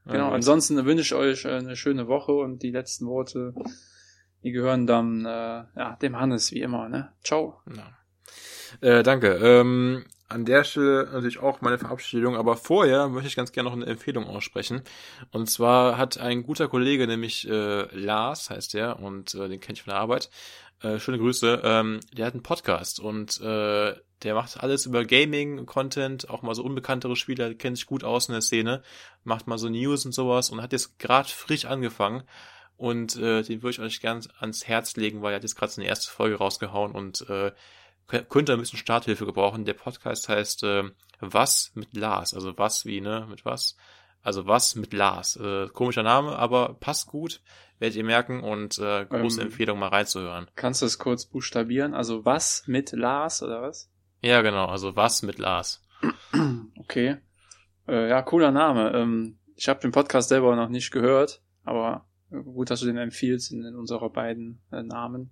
Genau, Oh Gott. ansonsten wünsche ich euch äh, eine schöne Woche und die letzten Worte, die gehören dann äh, ja, dem Hannes wie immer, ne? Ciao. Ja. Äh, danke. Ähm, an der Stelle natürlich auch meine Verabschiedung, aber vorher möchte ich ganz gerne noch eine Empfehlung aussprechen. Und zwar hat ein guter Kollege, nämlich äh, Lars heißt der, und äh, den kenne ich von der Arbeit. Äh, schöne Grüße. Ähm, der hat einen Podcast und äh, der macht alles über Gaming-Content, auch mal so unbekanntere Spieler, kennt sich gut aus in der Szene, macht mal so News und sowas und hat jetzt gerade frisch angefangen. Und äh, den würde ich euch gern ans Herz legen, weil er hat jetzt gerade seine erste Folge rausgehauen und äh, könnte ein bisschen Starthilfe gebrauchen. Der Podcast heißt äh, Was mit Lars, also was wie, ne, mit was? Also was mit Lars. Äh, komischer Name, aber passt gut, werdet ihr merken und äh, große ähm, Empfehlung mal reinzuhören. Kannst du es kurz buchstabieren? Also was mit Lars oder was? Ja, genau, also was mit Lars. Okay. Äh, ja, cooler Name. Ähm, ich habe den Podcast selber noch nicht gehört, aber gut, dass du den empfiehlst in, in unserer beiden äh, Namen.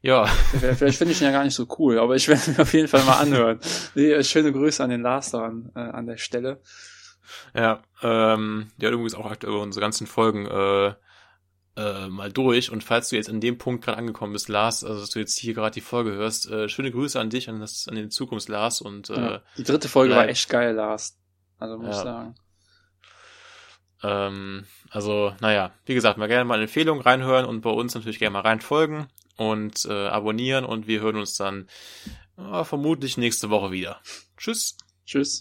Ja. Vielleicht finde ich ihn ja gar nicht so cool, aber ich werde mir auf jeden Fall mal anhören. Nee, schöne Grüße an den Lars daran, äh, an der Stelle. Ja, ähm, der hat übrigens auch aktuell unsere ganzen Folgen äh, äh, mal durch. Und falls du jetzt an dem Punkt gerade angekommen bist, Lars, also dass du jetzt hier gerade die Folge hörst, äh, schöne Grüße an dich, an, das, an den Zukunfts Lars. Und, äh, ja, die dritte Folge bleib. war echt geil, Lars. Also muss ja. ich sagen. Ähm, also, naja, wie gesagt, mal gerne mal eine Empfehlung reinhören und bei uns natürlich gerne mal reinfolgen und äh, abonnieren und wir hören uns dann äh, vermutlich nächste Woche wieder. Tschüss. Tschüss.